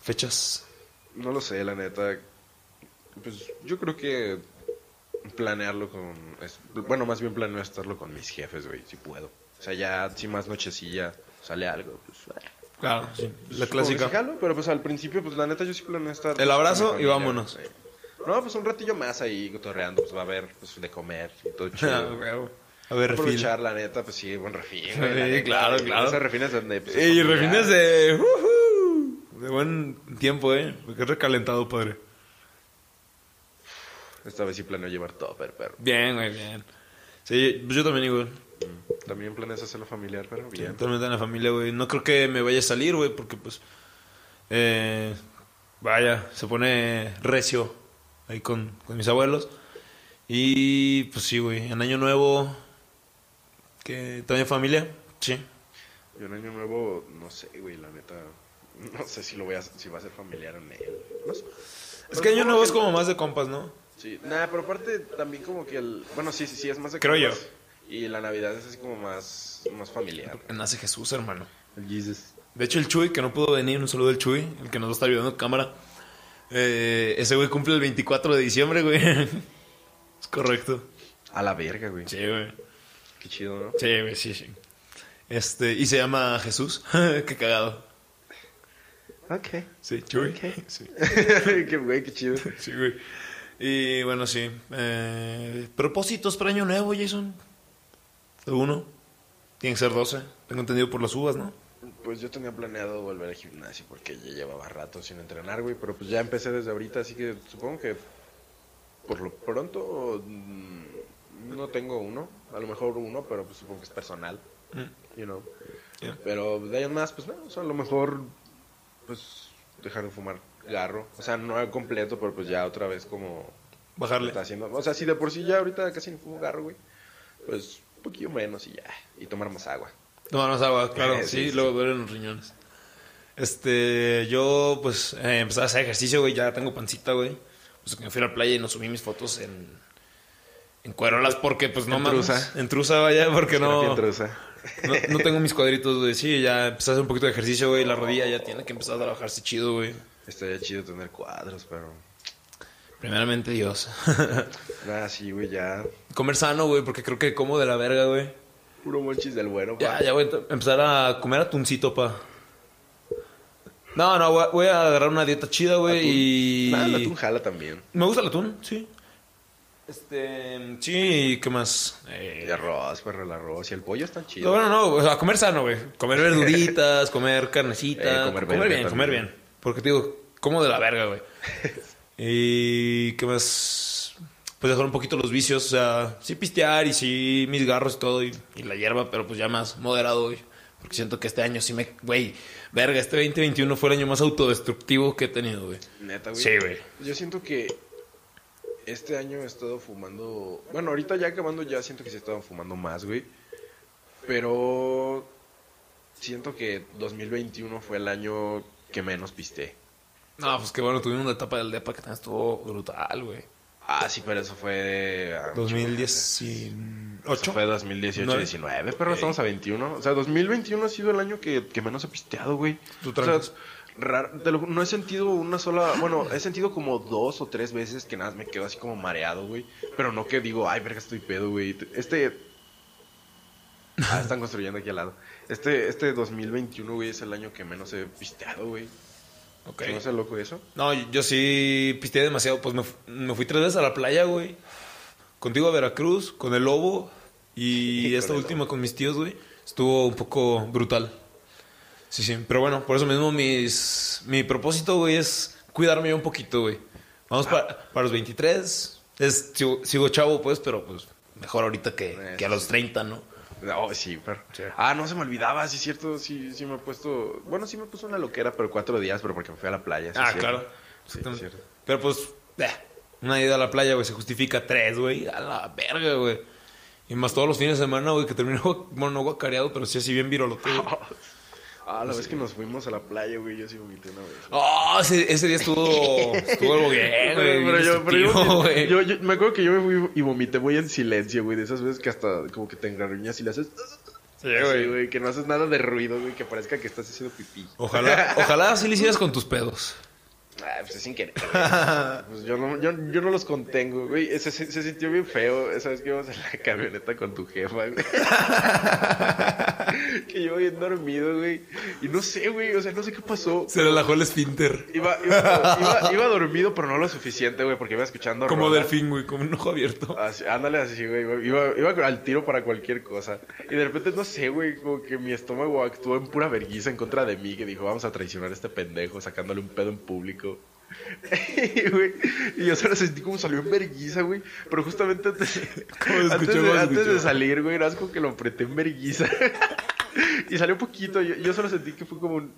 fechas? No lo sé, la neta. Pues yo creo que planearlo con... es- bueno, más bien planeo estarlo con mis jefes, güey, si puedo. O sea, ya si más nochecilla sale algo, pues... Claro, sí. La clásica. jalo, pero pues al principio, pues la neta yo sí planeo estar... El abrazo y vámonos. güey. No, pues un ratillo más ahí cotorreando, pues va a haber pues, de comer y todo <laughs> chido. Ah, güey. A ver, refil. Aprovechar, la neta, pues sí, buen refín. Sí, neta, claro, güey. claro. Refines donde... Pues, Y refines de... ujú, de buen tiempo, ¿eh? Porque es recalentado, padre. Esta vez sí planeo llevar topper, pero... Bien, güey, bien. Sí, pues yo también, güey. También planeas hacerlo familiar, pero bien. Totalmente en la familia, güey. No creo que me vaya a salir, güey, porque pues. eh, vaya, se pone recio ahí con, con mis abuelos. Y pues sí, güey. En Año Nuevo. que ¿También familia? Sí. Yo en año nuevo, no sé, güey, la neta. No sé si lo voy a, si va a ser familiar en él. No sé. Es que Año Nuevo es como más de compas, ¿no? Sí, nada, pero aparte también como que el. Bueno, sí, sí, sí, es más de Creo yo. Y la Navidad es así como más, más familiar. Porque nace Jesús, hermano. El Jesus. De hecho, el Chuy, que no pudo venir, un saludo del Chuy, el que nos va a estar ayudando en cámara. Eh, ese güey cumple el 24 de diciembre, güey. <laughs> es correcto. A la verga, güey. Sí, güey. Qué chido, ¿no? Sí, güey, sí, sí. Este, y se llama Jesús. <laughs> qué cagado. Ok. Sí, Chuy. Ok. <laughs> Sí, qué güey, qué chido. sí, güey. Y bueno, sí. Eh, propósitos para Año Nuevo, Jason. Uno. Tiene que ser 12. Tengo entendido por las uvas, ¿no? Pues yo tenía planeado volver al gimnasio porque ya llevaba rato sin entrenar, güey. Pero pues ya empecé desde ahorita, así que supongo que por lo pronto, mm, no tengo uno. A lo mejor uno, pero pues supongo que es personal. You know. Mm. Yeah. Pero de ahí en más, pues no, o sea, a lo mejor, pues, dejar de fumar garro. O sea, no completo, pero pues ya otra vez como Bajarle. está haciendo. O sea, si de por sí ya ahorita casi no fumo garro, güey, pues un poquillo menos y ya. Y tomar más agua. Tomar más agua, claro. Eh, sí, sí, sí. luego duelen los riñones. Este, yo pues eh, empecé a hacer ejercicio, güey. Ya tengo pancita, güey. Pues que me fui a la playa y no subí mis fotos en, en cuerolas porque pues no trusa. En trusa, vaya, porque no, no, no tengo mis cuadritos, güey. Sí, ya empecé a hacer un poquito de ejercicio, güey. La rodilla ya tiene que empezar a trabajarse chido, güey. Estaría chido tener cuadros, pero... Primeramente Dios. <laughs> Nada, sí, güey, ya... Comer sano, güey, porque creo que como de la verga, güey. Puro monchis del bueno, Ya, pa. ya voy a empezar a comer atuncito, pa. No, no, voy a, voy a agarrar una dieta chida, güey, y... Nada, la atún jala también. Me gusta el atún, sí. Este, sí, ¿qué más? Eh, Y arroz, perro, el arroz y el pollo están no, chidos. bueno, no, o sea, comer sano, güey. Comer verduritas, <laughs> comer carnecita, Eh, comer, bien, comer bien. Porque te digo, como de la verga, güey. <laughs> y qué más? Pues dejar un poquito los vicios, o sea, sí pistear y sí mis garros y todo y, y la hierba, pero pues ya más moderado, güey. Porque siento que este año sí me, güey, verga, este 2021 fue el año más autodestructivo que he tenido, güey. Neta, güey. Sí, güey. Yo siento que este año he estado fumando. Bueno, ahorita ya acabando, ya siento que sí he estado fumando más, güey. Pero siento que 2021 fue el año que menos pisté. No, pues que bueno, tuvimos una etapa del DEPA que también estuvo brutal, güey. Ah, sí, pero eso fue. ah, Eso 2018. fue 2018, Nueve. 19, pero Ok. estamos a 21. O sea, 2021 ha sido el año que, que menos he pisteado, güey. Tú O sea, trancas. rar- te lo ju- no he sentido una sola. Bueno, he sentido como dos o tres veces que nada me quedo así como mareado, güey. Pero no que digo, ay, verga, estoy pedo, güey. Este. Ah, <laughs> están construyendo aquí al lado. Este, este 2021, güey, es el año que menos he pisteado, güey. Ok. ¿No loco eso? No, yo sí pisteé demasiado. Pues me, me fui tres veces a la playa, güey. Contigo a Veracruz, con el lobo. Y <laughs> esta última con mis tíos, güey. Estuvo un poco brutal. Sí, sí. Pero bueno, por eso mismo mis, mi propósito, güey, es cuidarme un poquito, güey. Vamos para, para los 23. Es, sigo, sigo chavo, pues, pero pues mejor ahorita que, que a los 30, ¿no? No, sí, pero. Sí. Ah, no se me olvidaba, sí es cierto, sí, sí me he puesto. Bueno, sí me puse una loquera, pero cuatro días, pero porque me fui a la playa. sí ah, claro. Sí, es cierto. Pero pues, eh, una ida a la playa, güey, se justifica tres, güey. A la verga, güey. Y más todos los fines de semana, güey, que terminó, bueno, <laughs> no guacareado, pero sí así bien virolote. <laughs> Ah, la vez que nos fuimos a la playa, güey, yo sí vomité una vez. Oh, ese, ese día estuvo, estuvo algo bien, <laughs> güey. Pero, yo, pero yo- güey. yo- yo- me acuerdo que yo me fui y vomité muy en silencio, güey. De esas veces que hasta como que te engarruñas y le haces. Sí, güey. güey. Que no haces nada de ruido, güey. Que parezca que estás haciendo pipí. Ojalá, <laughs> ojalá así lo hicieras con tus pedos. Ah, pues es sin querer. güey. Pues yo no, yo, yo no los contengo, güey. Se, se, se sintió bien feo esa vez que íbamos en la camioneta con tu jefa, güey. <laughs> <laughs> que yo bien dormido, güey. Y no sé, güey. O sea, no sé qué pasó. Se relajó el esfínter. Iba, iba, iba, iba dormido, pero no lo suficiente, güey, porque iba escuchando. Como rolas. delfín, güey, como un ojo abierto. Así, ándale así, güey. Iba, iba al tiro para cualquier cosa. Y de repente, no sé, güey, como que mi estómago actuó en pura vergüenza en contra de mí, que dijo, vamos a traicionar a este pendejo, sacándole un pedo en público. <laughs> y, güey, y yo solo sentí como salió en vergüenza, güey. Pero justamente antes, ¿Cómo se antes, escuchó? de, ¿Cómo se antes de salir, güey, era como que lo apreté en vergüenza. <laughs> y salió poquito. Yo, yo solo sentí que fue como un...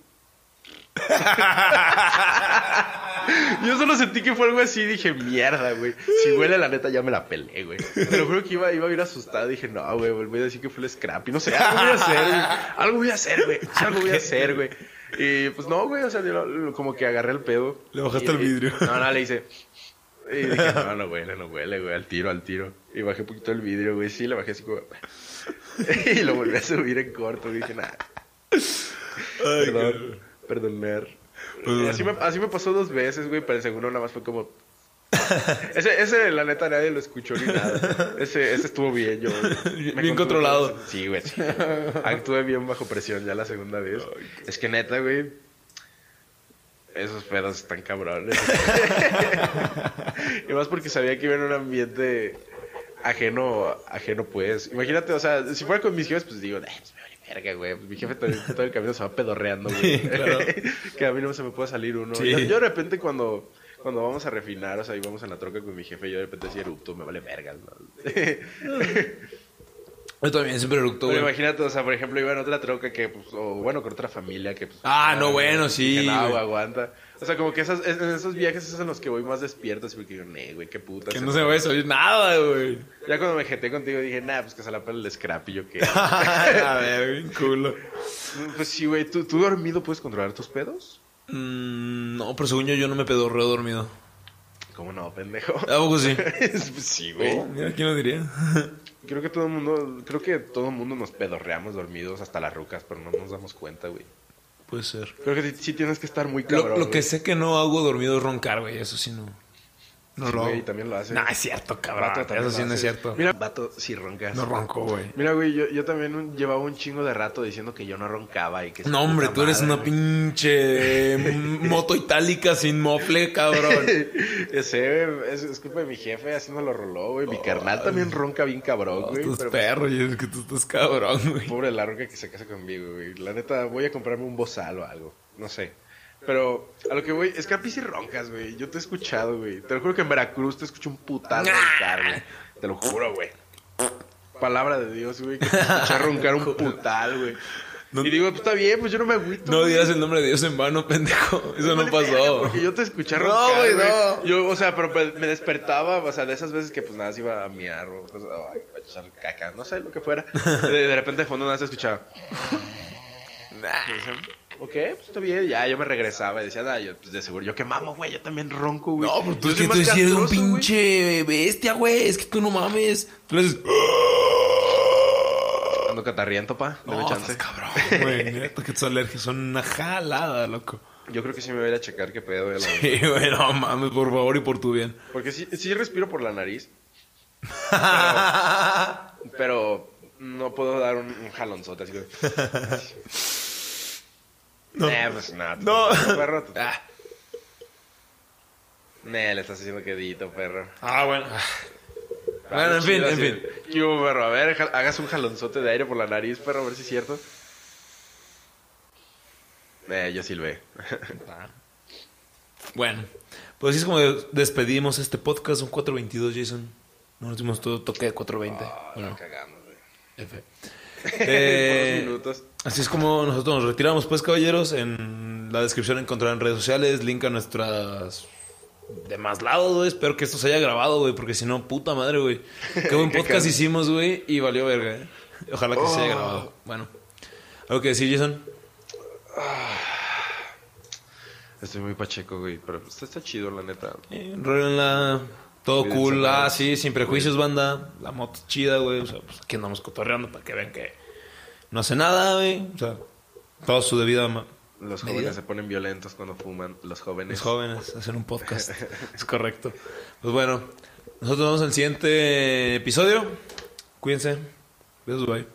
<laughs> Yo solo sentí que fue algo así y dije, mierda, güey. Si huele la neta, ya me la pelé, güey. Te lo juro que iba, iba a ir asustado. Dije, no, güey, volví a decir que fue el scrappy. No sé, algo voy a hacer, güey. Algo voy a hacer, güey. Algo voy a hacer, güey. Y pues no, güey, o sea, yo lo- lo- como que agarré el pedo. Le bajaste Y- el vidrio. y- no, no, le hice. Y dije, <laughs> no, no huele, no huele, güey, al tiro, al tiro. Y bajé un poquito el vidrio, güey, sí, le bajé así como. <laughs> y lo volví a subir en corto. Dije, nada. Perdón, perdonar. Pues así, me, así me pasó dos veces, güey, pero el segundo nada más fue como... <laughs> Ese, ese, la neta, nadie lo escuchó ni nada. Ese, ese estuvo bien, yo... Bien controlado. Sí, güey, sí. Actué bien bajo presión ya la segunda vez. Es que neta, güey... Esos pedos están cabrones. <laughs> y más porque sabía que iba en un ambiente ajeno, ajeno pues. Imagínate, o sea, si fuera con mis jefes, pues digo, "Eh, pues me vale verga, güey. Pues mi jefe todo, el- todo el camino se va pedorreando, güey. <laughs> Sí, claro. que a mí no se me puede salir uno. Sí. Yo de repente cuando, cuando vamos a refinar, o sea, íbamos en la troca con mi jefe yo de repente decía erupto, me vale vergas, ¿no? <laughs> Yo también siempre eructo, Pero güey. imagínate, o sea, por ejemplo, iba en otra troca que, pues, o bueno, con otra familia que, pues... Ah, no, bueno, sí, Que güey. aguanta. O sea, como que esas, en esos viajes es en los que voy más despierto, así porque digo, nee, güey, qué puta. Que no se vaya a salir nada, güey. Ya cuando me jeté contigo dije, nah, pues que se la pela el scrap y yo qué. <laughs> a ver, bien culo. pues sí, güey, ¿tú, ¿tú dormido puedes controlar tus pedos? Mm, no, pero según yo, yo no me pedorreo dormido. ¿Cómo no, pendejo? ¿A poco sí? <laughs> Sí, güey. Oh, mira, ¿quién lo diría? <laughs> Creo que todo el mundo, creo que todo el mundo nos pedorreamos dormidos hasta las rucas, pero no nos damos cuenta, güey. Puede ser. Creo que sí, sí tienes que estar muy Lo, cabrón. lo que güey. sé que no hago dormido es roncar, güey. Eso sí no. No lo hago. güey, también lo hace. No, es cierto, cabrón. Vato Eso sí no es cierto. Mira, vato, sí roncas. No ronco, güey. Mira, güey, yo, yo también un- llevaba un chingo de rato diciendo que yo no roncaba y que... No, hombre, tú eres una güey. pinche <laughs> moto itálica sin mofle, cabrón. <laughs> Güey, es, es culpa de mi jefe, así no lo roló, güey. Mi carnal también ronca bien cabrón, No, güey. tú pero estás perro y es que tú estás cabrón, güey. Pobre la roca que se casa conmigo, güey. La neta, voy a comprarme un bozal o algo. No sé. Pero a lo que voy, es que a sí roncas, güey. Yo te he escuchado, güey. Te lo juro que en Veracruz te escucho un putal roncar, güey. Te lo juro, güey. Palabra de Dios, güey. Que te escuché roncar un <laughs> putal, güey. Y digo, pues está bien, pues yo no me agüito. No digas el nombre de Dios en vano, pendejo. Eso no pasó. Porque yo te escuché No, roncar, güey, güey. no. Yo, o sea, pero pues, me despertaba, o sea, de esas veces que pues nada, se iba a miar o pues, ay, a echar caca, no sé, lo que fuera. <laughs> De, de repente de fondo nada se escuchaba. <laughs> Decía, Ok, pues está bien, ya yo me regresaba y decía, ah, yo, pues de seguro, yo que mamo, güey, yo también ronco, güey. No, pero tú Yo es que tú eres un pinche bestia, güey. Es que tú no mames. Tú le haces. Ando catarriento, pa, dame No, chance. estás cabrón, güey. Neta que tus alergias son una jalada, loco. Yo creo que sí me voy a ir a checar qué pedo. la. Sí, güey, no mames, por favor y por tu bien. Porque sí, sí respiro por la nariz. <laughs> Pero, pero no puedo dar un, un jalonzote así que... <laughs> No. Eh, pues nada. No. Perro, tú- Ah, Nah, le estás haciendo quedito, perro. ah, bueno. Bueno, en fin, en fin. ¿Qué hubo, perro? A ver, hagas un jalonzote de aire por la nariz, perro, a ver si es cierto. Eh, yo silbé. <laughs> Bueno, pues así es como despedimos este podcast. Son 4.22, Jason. No nos dimos todo toque de 4.20. Ah, bueno, la cagamos, güey. F. <laughs> Eh, minutos. Así es como nosotros nos retiramos, pues, caballeros. En la descripción encontrarán redes sociales, link a nuestras demás lados, güey. Espero que esto se haya grabado, güey, porque si no, puta madre, güey. Qué buen <laughs> podcast hicimos, güey, y valió verga, eh. Ojalá que se haya Oh. grabado. Bueno, ¿algo que decir, Jason? Estoy muy pacheco, güey, pero pues, está chido, la neta. Eh, rólenla, todo Cuídense, cool. Ah, sí, sin prejuicios, banda. La moto es chida, güey. O sea, pues aquí andamos cotorreando para que vean que no hace nada, güey. O sea, todo su debida. ma- Los medida. jóvenes se ponen violentos cuando fuman, los jóvenes. Los jóvenes hacen un podcast. <laughs> es correcto. Pues bueno, nosotros en el siguiente episodio. Cuídense. Besos, bye.